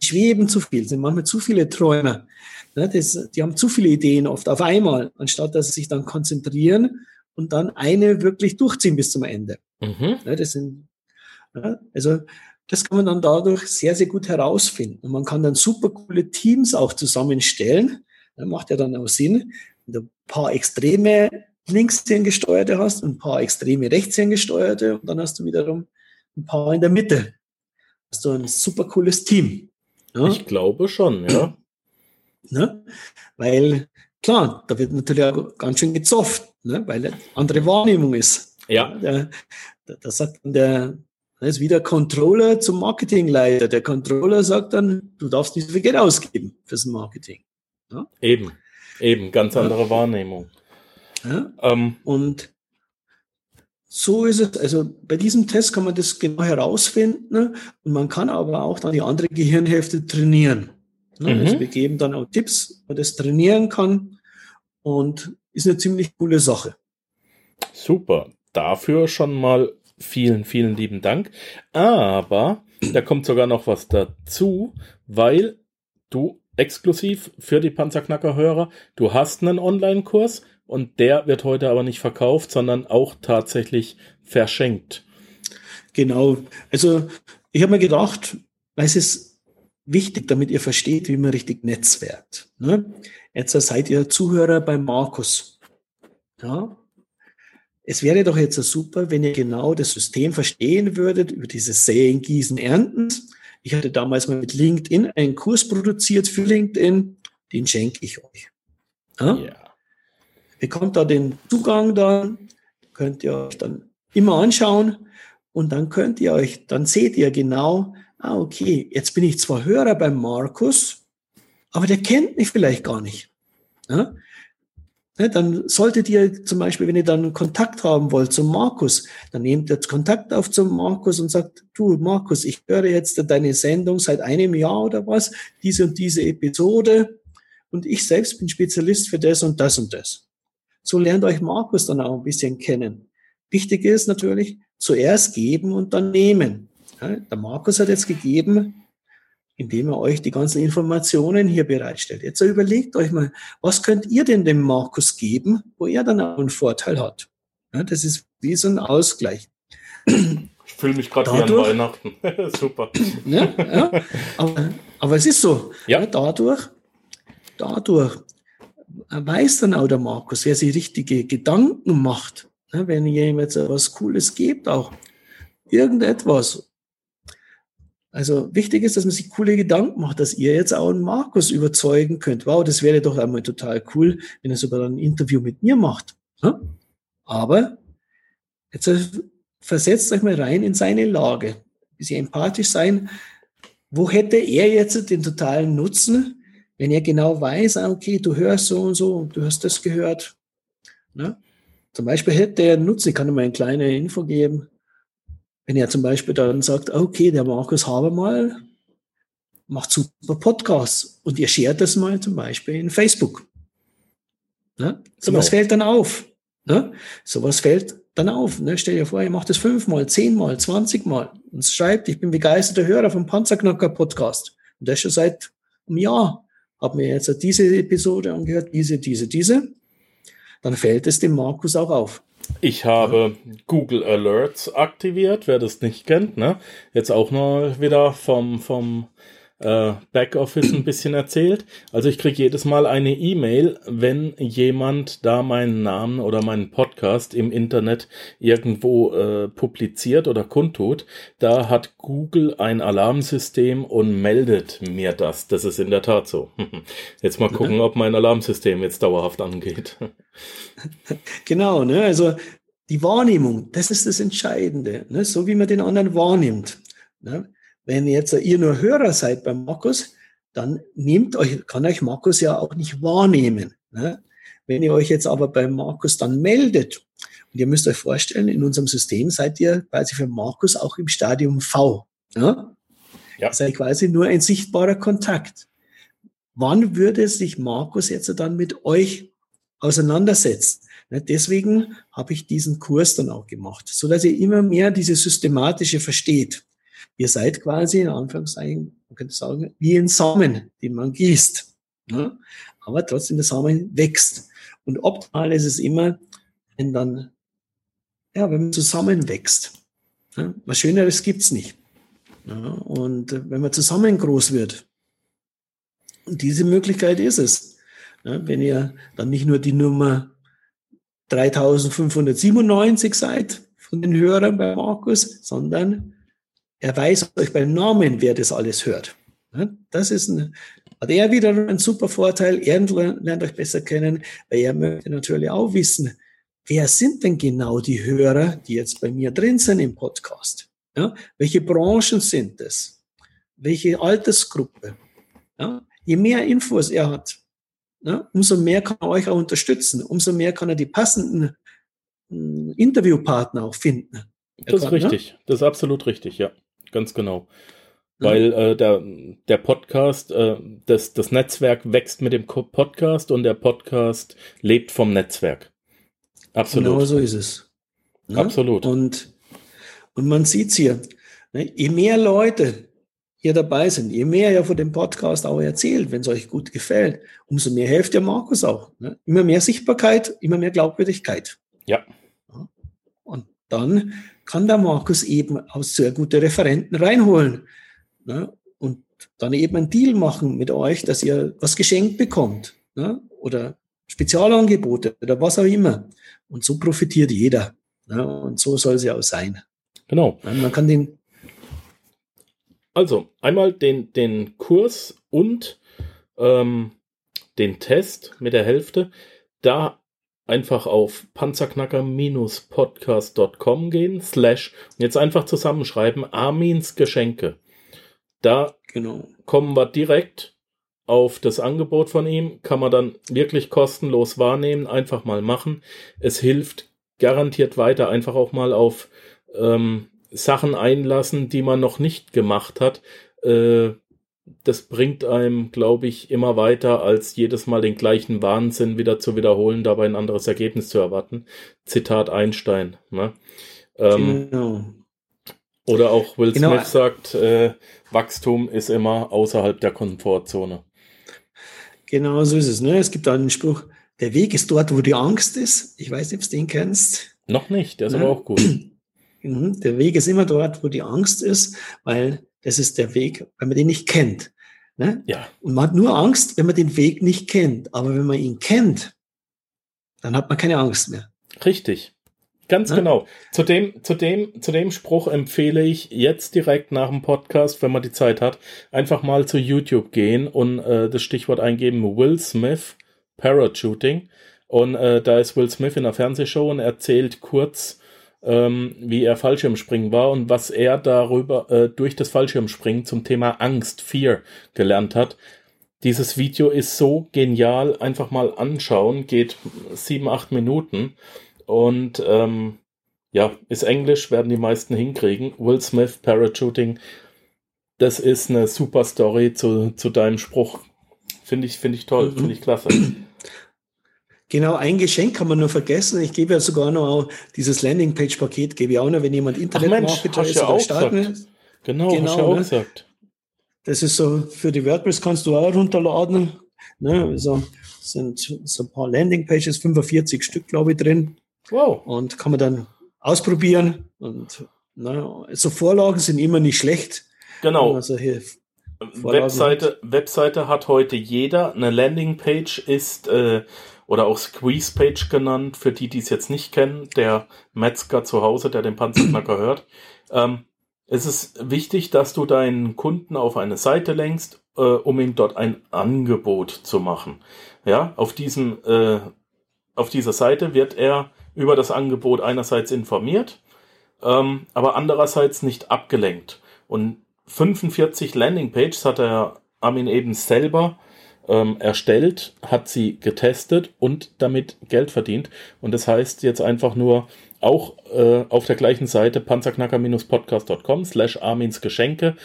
Die schweben zu viel, sind manchmal zu viele Träumer. Ne, das, die haben zu viele Ideen oft auf einmal, anstatt dass sie sich dann konzentrieren und dann eine wirklich durchziehen bis zum Ende. Mhm. Ne, das sind, ja, also das kann man dann dadurch sehr, sehr gut herausfinden. Und man kann dann super coole Teams auch zusammenstellen. Das macht ja dann auch Sinn, wenn du ein paar extreme Linkshirngesteuerte hast und ein paar extreme Rechtshirngesteuerte und dann hast du wiederum ein paar in der Mitte. Hast du ein super cooles Team. Ja? Ich glaube schon, ja. Ne? Weil, klar, da wird natürlich auch ganz schön gezofft, ne? weil eine andere Wahrnehmung ist. Ja. Da, da sagt dann der, da ist wieder Controller zum Marketingleiter. Der Controller sagt dann, du darfst nicht so viel Geld ausgeben fürs Marketing. Ja? Eben, eben, ganz andere ja. Wahrnehmung. Ja? Ähm, und so ist es. Also bei diesem Test kann man das genau herausfinden ne? und man kann aber auch dann die andere Gehirnhälfte trainieren. Ne? Mhm. Also wir geben dann auch Tipps, wo man das trainieren kann und ist eine ziemlich coole Sache. Super. Dafür schon mal vielen, vielen lieben Dank. Aber da kommt sogar noch was dazu, weil du exklusiv für die Panzerknacker-Hörer, du hast einen Online-Kurs, und der wird heute aber nicht verkauft, sondern auch tatsächlich verschenkt. Genau. Also ich habe mir gedacht, es ist wichtig, damit ihr versteht, wie man richtig netzwerkt. Ne? Jetzt seid ihr Zuhörer bei Markus. Ja? Es wäre doch jetzt super, wenn ihr genau das System verstehen würdet über dieses Säen, Gießen, Ernten. Ich hatte damals mal mit LinkedIn einen Kurs produziert für LinkedIn, den schenke ich euch. Ja? Yeah bekommt da den Zugang dann, könnt ihr euch dann immer anschauen und dann könnt ihr euch, dann seht ihr genau, ah, okay, jetzt bin ich zwar Hörer beim Markus, aber der kennt mich vielleicht gar nicht. Ja? Ja, dann solltet ihr zum Beispiel, wenn ihr dann Kontakt haben wollt zum Markus, dann nehmt ihr Kontakt auf zum Markus und sagt, du Markus, ich höre jetzt deine Sendung seit einem Jahr oder was, diese und diese Episode und ich selbst bin Spezialist für das und das und das. So lernt euch Markus dann auch ein bisschen kennen. Wichtig ist natürlich, zuerst geben und dann nehmen. Ja, der Markus hat jetzt gegeben, indem er euch die ganzen Informationen hier bereitstellt. Jetzt überlegt euch mal, was könnt ihr denn dem Markus geben, wo er dann auch einen Vorteil hat? Ja, das ist diesen Ausgleich. Ich fühle mich gerade wie an Weihnachten. Super. Ja, ja. Aber, aber, es ist so. Ja. dadurch, dadurch weiß dann auch der Markus, wer sich richtige Gedanken macht, wenn ihr ihm jetzt was Cooles gibt, auch irgendetwas. Also wichtig ist, dass man sich coole Gedanken macht, dass ihr jetzt auch einen Markus überzeugen könnt. Wow, das wäre doch einmal total cool, wenn er sogar ein Interview mit mir macht. Aber jetzt versetzt euch mal rein in seine Lage. Ein bisschen empathisch sein. Wo hätte er jetzt den totalen Nutzen, wenn er genau weiß, ah, okay, du hörst so und so, du hast das gehört. Ne? Zum Beispiel hätte er Nutzen, ich kann ihm eine kleine Info geben. Wenn er zum Beispiel dann sagt, okay, der Markus Habermal macht super Podcasts und ihr shared das mal zum Beispiel in Facebook. Ne? So genau. was fällt dann auf. Ne? Sowas fällt dann auf. Ne? Stell dir vor, ihr macht das fünfmal, zehnmal, zwanzigmal und schreibt, ich bin begeisterter Hörer vom Panzerknacker Podcast. Und das schon seit einem Jahr. Hab mir jetzt diese Episode angehört, diese, diese, diese. Dann fällt es dem Markus auch auf. Ich habe Google Alerts aktiviert, wer das nicht kennt, ne? Jetzt auch mal wieder vom, vom äh, Backoffice ein bisschen erzählt. Also ich kriege jedes Mal eine E-Mail, wenn jemand da meinen Namen oder meinen Podcast im Internet irgendwo äh, publiziert oder kundtut. Da hat Google ein Alarmsystem und meldet mir das. Das ist in der Tat so. Jetzt mal gucken, ob mein Alarmsystem jetzt dauerhaft angeht. Genau, ne? Also die Wahrnehmung, das ist das Entscheidende, ne? so wie man den anderen wahrnimmt. Ne? Wenn jetzt ihr nur Hörer seid beim Markus, dann nehmt euch, kann euch Markus ja auch nicht wahrnehmen. Ne? Wenn ihr euch jetzt aber beim Markus dann meldet, und ihr müsst euch vorstellen, in unserem System seid ihr quasi für Markus auch im Stadium V. Ne? Ja. Seid quasi nur ein sichtbarer Kontakt. Wann würde sich Markus jetzt dann mit euch auseinandersetzen? Ne, deswegen habe ich diesen Kurs dann auch gemacht, so dass ihr immer mehr diese systematische versteht. Ihr seid quasi, in Anführungszeichen, man könnte sagen, wie ein Samen, den man gießt. Ne? Aber trotzdem der Samen wächst. Und optimal ist es immer, wenn dann, ja, wenn man zusammen wächst. Ne? Was Schöneres gibt's nicht. Ja, und wenn man zusammen groß wird, und diese Möglichkeit ist es. Ja, wenn ihr dann nicht nur die Nummer 3597 seid von den Hörern bei Markus, sondern er weiß euch beim Namen, wer das alles hört. Das ist ein, hat er wieder einen super Vorteil. Er lernt euch besser kennen, weil er möchte natürlich auch wissen, wer sind denn genau die Hörer, die jetzt bei mir drin sind im Podcast? Ja? Welche Branchen sind es? Welche Altersgruppe? Ja? Je mehr Infos er hat, ja, umso mehr kann er euch auch unterstützen, umso mehr kann er die passenden hm, Interviewpartner auch finden. Das ist richtig, das ist absolut richtig, ja ganz genau. Weil äh, der, der Podcast, äh, das, das Netzwerk wächst mit dem Podcast und der Podcast lebt vom Netzwerk. Absolut. Genau so ist es. Ja? Absolut. Und, und man sieht es hier, ne? je mehr Leute hier dabei sind, je mehr ihr von dem Podcast auch erzählt, wenn es euch gut gefällt, umso mehr hilft der Markus auch. Ne? Immer mehr Sichtbarkeit, immer mehr Glaubwürdigkeit. Ja. Und dann kann der Markus eben aus sehr gute Referenten reinholen. Ne? Und dann eben einen Deal machen mit euch, dass ihr was geschenkt bekommt. Ne? Oder Spezialangebote oder was auch immer. Und so profitiert jeder. Ne? Und so soll es ja auch sein. Genau. Man kann den. Also einmal den, den Kurs und ähm, den Test mit der Hälfte. Da einfach auf panzerknacker-podcast.com gehen, slash, jetzt einfach zusammenschreiben, Armins Geschenke. Da genau. kommen wir direkt auf das Angebot von ihm, kann man dann wirklich kostenlos wahrnehmen, einfach mal machen. Es hilft garantiert weiter, einfach auch mal auf ähm, Sachen einlassen, die man noch nicht gemacht hat. Äh, das bringt einem, glaube ich, immer weiter, als jedes Mal den gleichen Wahnsinn wieder zu wiederholen, dabei ein anderes Ergebnis zu erwarten. Zitat Einstein. Ne? Ähm, genau. Oder auch Will genau. Smith sagt, äh, Wachstum ist immer außerhalb der Komfortzone. Genau so ist es. Ne? Es gibt einen Spruch, der Weg ist dort, wo die Angst ist. Ich weiß nicht, ob du den kennst. Noch nicht, der ist ja. aber auch gut. Mhm, der Weg ist immer dort, wo die Angst ist, weil das ist der Weg, wenn man den nicht kennt. Ne? Ja. Und man hat nur Angst, wenn man den Weg nicht kennt. Aber wenn man ihn kennt, dann hat man keine Angst mehr. Richtig. Ganz ja? genau. Zu dem, zu, dem, zu dem Spruch empfehle ich jetzt direkt nach dem Podcast, wenn man die Zeit hat, einfach mal zu YouTube gehen und äh, das Stichwort eingeben Will Smith Parachuting. Und äh, da ist Will Smith in einer Fernsehshow und erzählt kurz, ähm, wie er Fallschirmspringen war und was er darüber äh, durch das Fallschirmspringen zum Thema Angst, Fear gelernt hat. Dieses Video ist so genial, einfach mal anschauen, geht sieben, acht Minuten und ähm, ja, ist Englisch, werden die meisten hinkriegen. Will Smith Parachuting, das ist eine super Story zu, zu deinem Spruch. Finde ich, finde ich toll, mhm. finde ich klasse. Genau, ein Geschenk kann man nur vergessen. Ich gebe ja sogar noch dieses Landingpage-Paket, gebe ich auch noch, wenn jemand Internetmarketer ist oder starten ist. Genau, genau hast du ja auch ne? gesagt. Das ist so, für die WordPress kannst du auch runterladen. Ne? Also sind so ein paar Landingpages, 45 Stück, glaube ich, drin. Wow. Und kann man dann ausprobieren. Und ne, so Vorlagen sind immer nicht schlecht. Genau. Also hier Webseite, Webseite hat heute jeder. Eine Landingpage ist äh, oder auch Squeeze Page genannt, für die, die es jetzt nicht kennen, der Metzger zu Hause, der den Panzerknacker hört. Ähm, es ist wichtig, dass du deinen Kunden auf eine Seite lenkst, äh, um ihm dort ein Angebot zu machen. Ja, auf diesem, äh, auf dieser Seite wird er über das Angebot einerseits informiert, ähm, aber andererseits nicht abgelenkt. Und 45 Landingpages hat er Armin eben selber ähm, erstellt, hat sie getestet und damit Geld verdient. Und das heißt jetzt einfach nur auch äh, auf der gleichen Seite panzerknacker-podcast.com slash Armins Geschenke.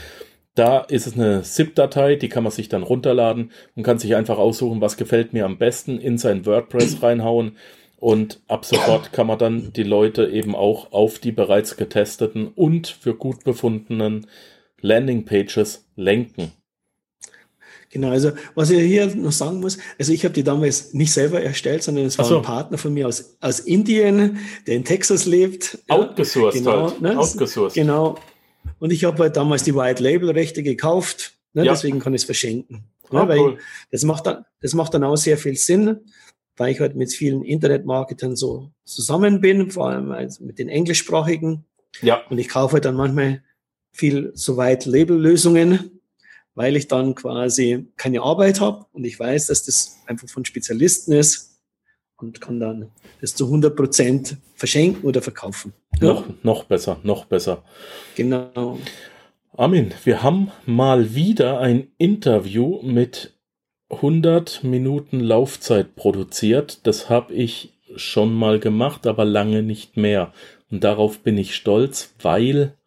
Da ist es eine ZIP-Datei, die kann man sich dann runterladen und kann sich einfach aussuchen, was gefällt mir am besten, in sein WordPress reinhauen und ab sofort kann man dann die Leute eben auch auf die bereits getesteten und für gut befundenen Landingpages lenken. Genau, also was ich hier noch sagen muss, also ich habe die damals nicht selber erstellt, sondern es war so. ein Partner von mir aus, aus Indien, der in Texas lebt. Outgesourced ja, genau, halt. Ne? Outgesourced. Genau. Und ich habe halt damals die White Label Rechte gekauft, ne? ja. deswegen kann ich es verschenken. Ne? Ah, weil cool. das macht dann, das macht dann auch sehr viel Sinn, weil ich halt mit vielen Internetmarketern so zusammen bin, vor allem also mit den englischsprachigen. Ja. Und ich kaufe halt dann manchmal viel so White Label Lösungen weil ich dann quasi keine Arbeit habe und ich weiß, dass das einfach von Spezialisten ist und kann dann das zu 100 Prozent verschenken oder verkaufen. Ja? Noch, noch besser, noch besser. Genau. Armin, wir haben mal wieder ein Interview mit 100 Minuten Laufzeit produziert. Das habe ich schon mal gemacht, aber lange nicht mehr. Und darauf bin ich stolz, weil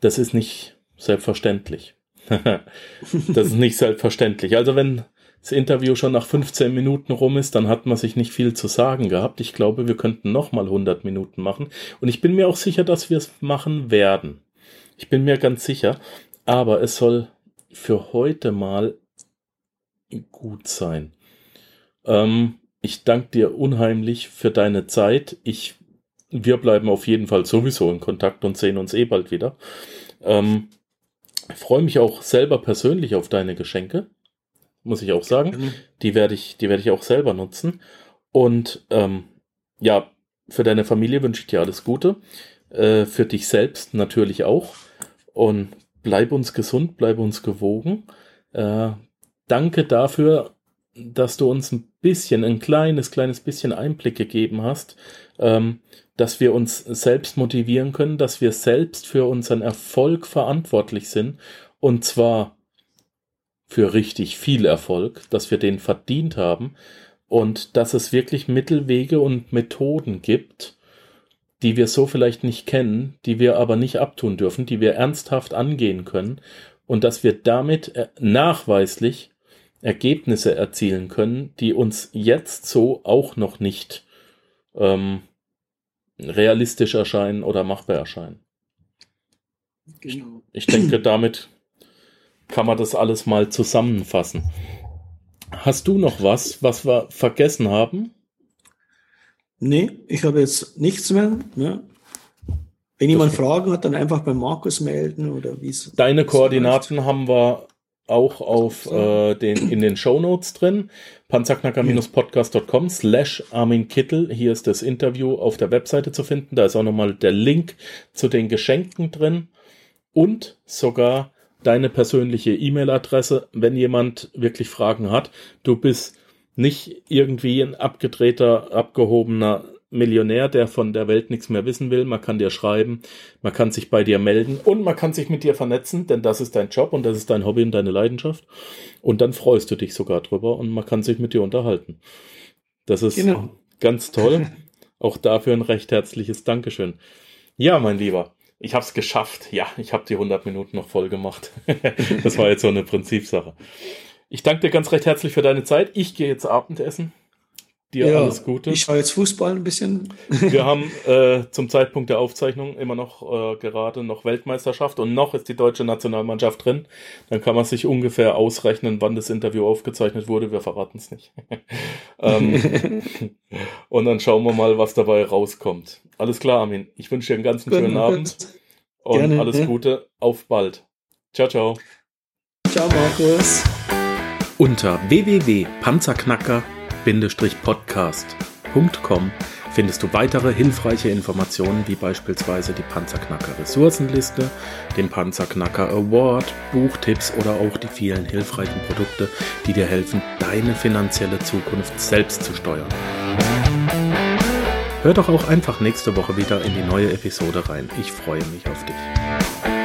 das ist nicht selbstverständlich. das ist nicht selbstverständlich. Also wenn das Interview schon nach 15 Minuten rum ist, dann hat man sich nicht viel zu sagen gehabt. Ich glaube, wir könnten noch mal 100 Minuten machen. Und ich bin mir auch sicher, dass wir es machen werden. Ich bin mir ganz sicher. Aber es soll für heute mal gut sein. Ähm, ich danke dir unheimlich für deine Zeit. Ich, wir bleiben auf jeden Fall sowieso in Kontakt und sehen uns eh bald wieder. Ähm, ich freue mich auch selber persönlich auf deine Geschenke, muss ich auch sagen. Mhm. Die werde ich, die werde ich auch selber nutzen. Und ähm, ja, für deine Familie wünsche ich dir alles Gute. Äh, für dich selbst natürlich auch. Und bleib uns gesund, bleib uns gewogen. Äh, danke dafür, dass du uns ein bisschen, ein kleines, kleines bisschen Einblick gegeben hast, ähm, dass wir uns selbst motivieren können, dass wir selbst für unseren Erfolg verantwortlich sind. Und zwar für richtig viel Erfolg, dass wir den verdient haben. Und dass es wirklich Mittelwege und Methoden gibt, die wir so vielleicht nicht kennen, die wir aber nicht abtun dürfen, die wir ernsthaft angehen können. Und dass wir damit äh, nachweislich Ergebnisse erzielen können, die uns jetzt so auch noch nicht ähm, realistisch erscheinen oder machbar erscheinen. Genau. Ich denke, damit kann man das alles mal zusammenfassen. Hast du noch was, was wir vergessen haben? Nee, ich habe jetzt nichts mehr. Ja. Wenn jemand Fragen hat, dann einfach bei Markus melden oder wie es. Deine Koordinaten haben wir auch auf äh, den, in den Show Notes drin. panzerknacker-podcast.com slash Armin Kittel. Hier ist das Interview auf der Webseite zu finden. Da ist auch nochmal der Link zu den Geschenken drin und sogar deine persönliche E-Mail-Adresse, wenn jemand wirklich Fragen hat. Du bist nicht irgendwie ein abgedrehter, abgehobener Millionär, der von der Welt nichts mehr wissen will. Man kann dir schreiben, man kann sich bei dir melden und man kann sich mit dir vernetzen, denn das ist dein Job und das ist dein Hobby und deine Leidenschaft. Und dann freust du dich sogar drüber und man kann sich mit dir unterhalten. Das ist genau. ganz toll. Auch dafür ein recht herzliches Dankeschön. Ja, mein Lieber, ich habe es geschafft. Ja, ich habe die 100 Minuten noch voll gemacht. das war jetzt so eine Prinzipsache. Ich danke dir ganz recht herzlich für deine Zeit. Ich gehe jetzt Abendessen. Dir ja, alles Gute. Ich schaue jetzt Fußball ein bisschen. Wir haben äh, zum Zeitpunkt der Aufzeichnung immer noch äh, gerade noch Weltmeisterschaft und noch ist die deutsche Nationalmannschaft drin. Dann kann man sich ungefähr ausrechnen, wann das Interview aufgezeichnet wurde. Wir verraten es nicht. ähm, und dann schauen wir mal, was dabei rauskommt. Alles klar, Armin. Ich wünsche dir einen ganz schönen Abend und Gerne, alles Gute. Auf bald. Ciao, ciao. Ciao, Markus. Unter www.panzerknacker podcast.com findest du weitere hilfreiche Informationen wie beispielsweise die Panzerknacker Ressourcenliste, den Panzerknacker Award, Buchtipps oder auch die vielen hilfreichen Produkte, die dir helfen, deine finanzielle Zukunft selbst zu steuern. Hör doch auch einfach nächste Woche wieder in die neue Episode rein. Ich freue mich auf dich.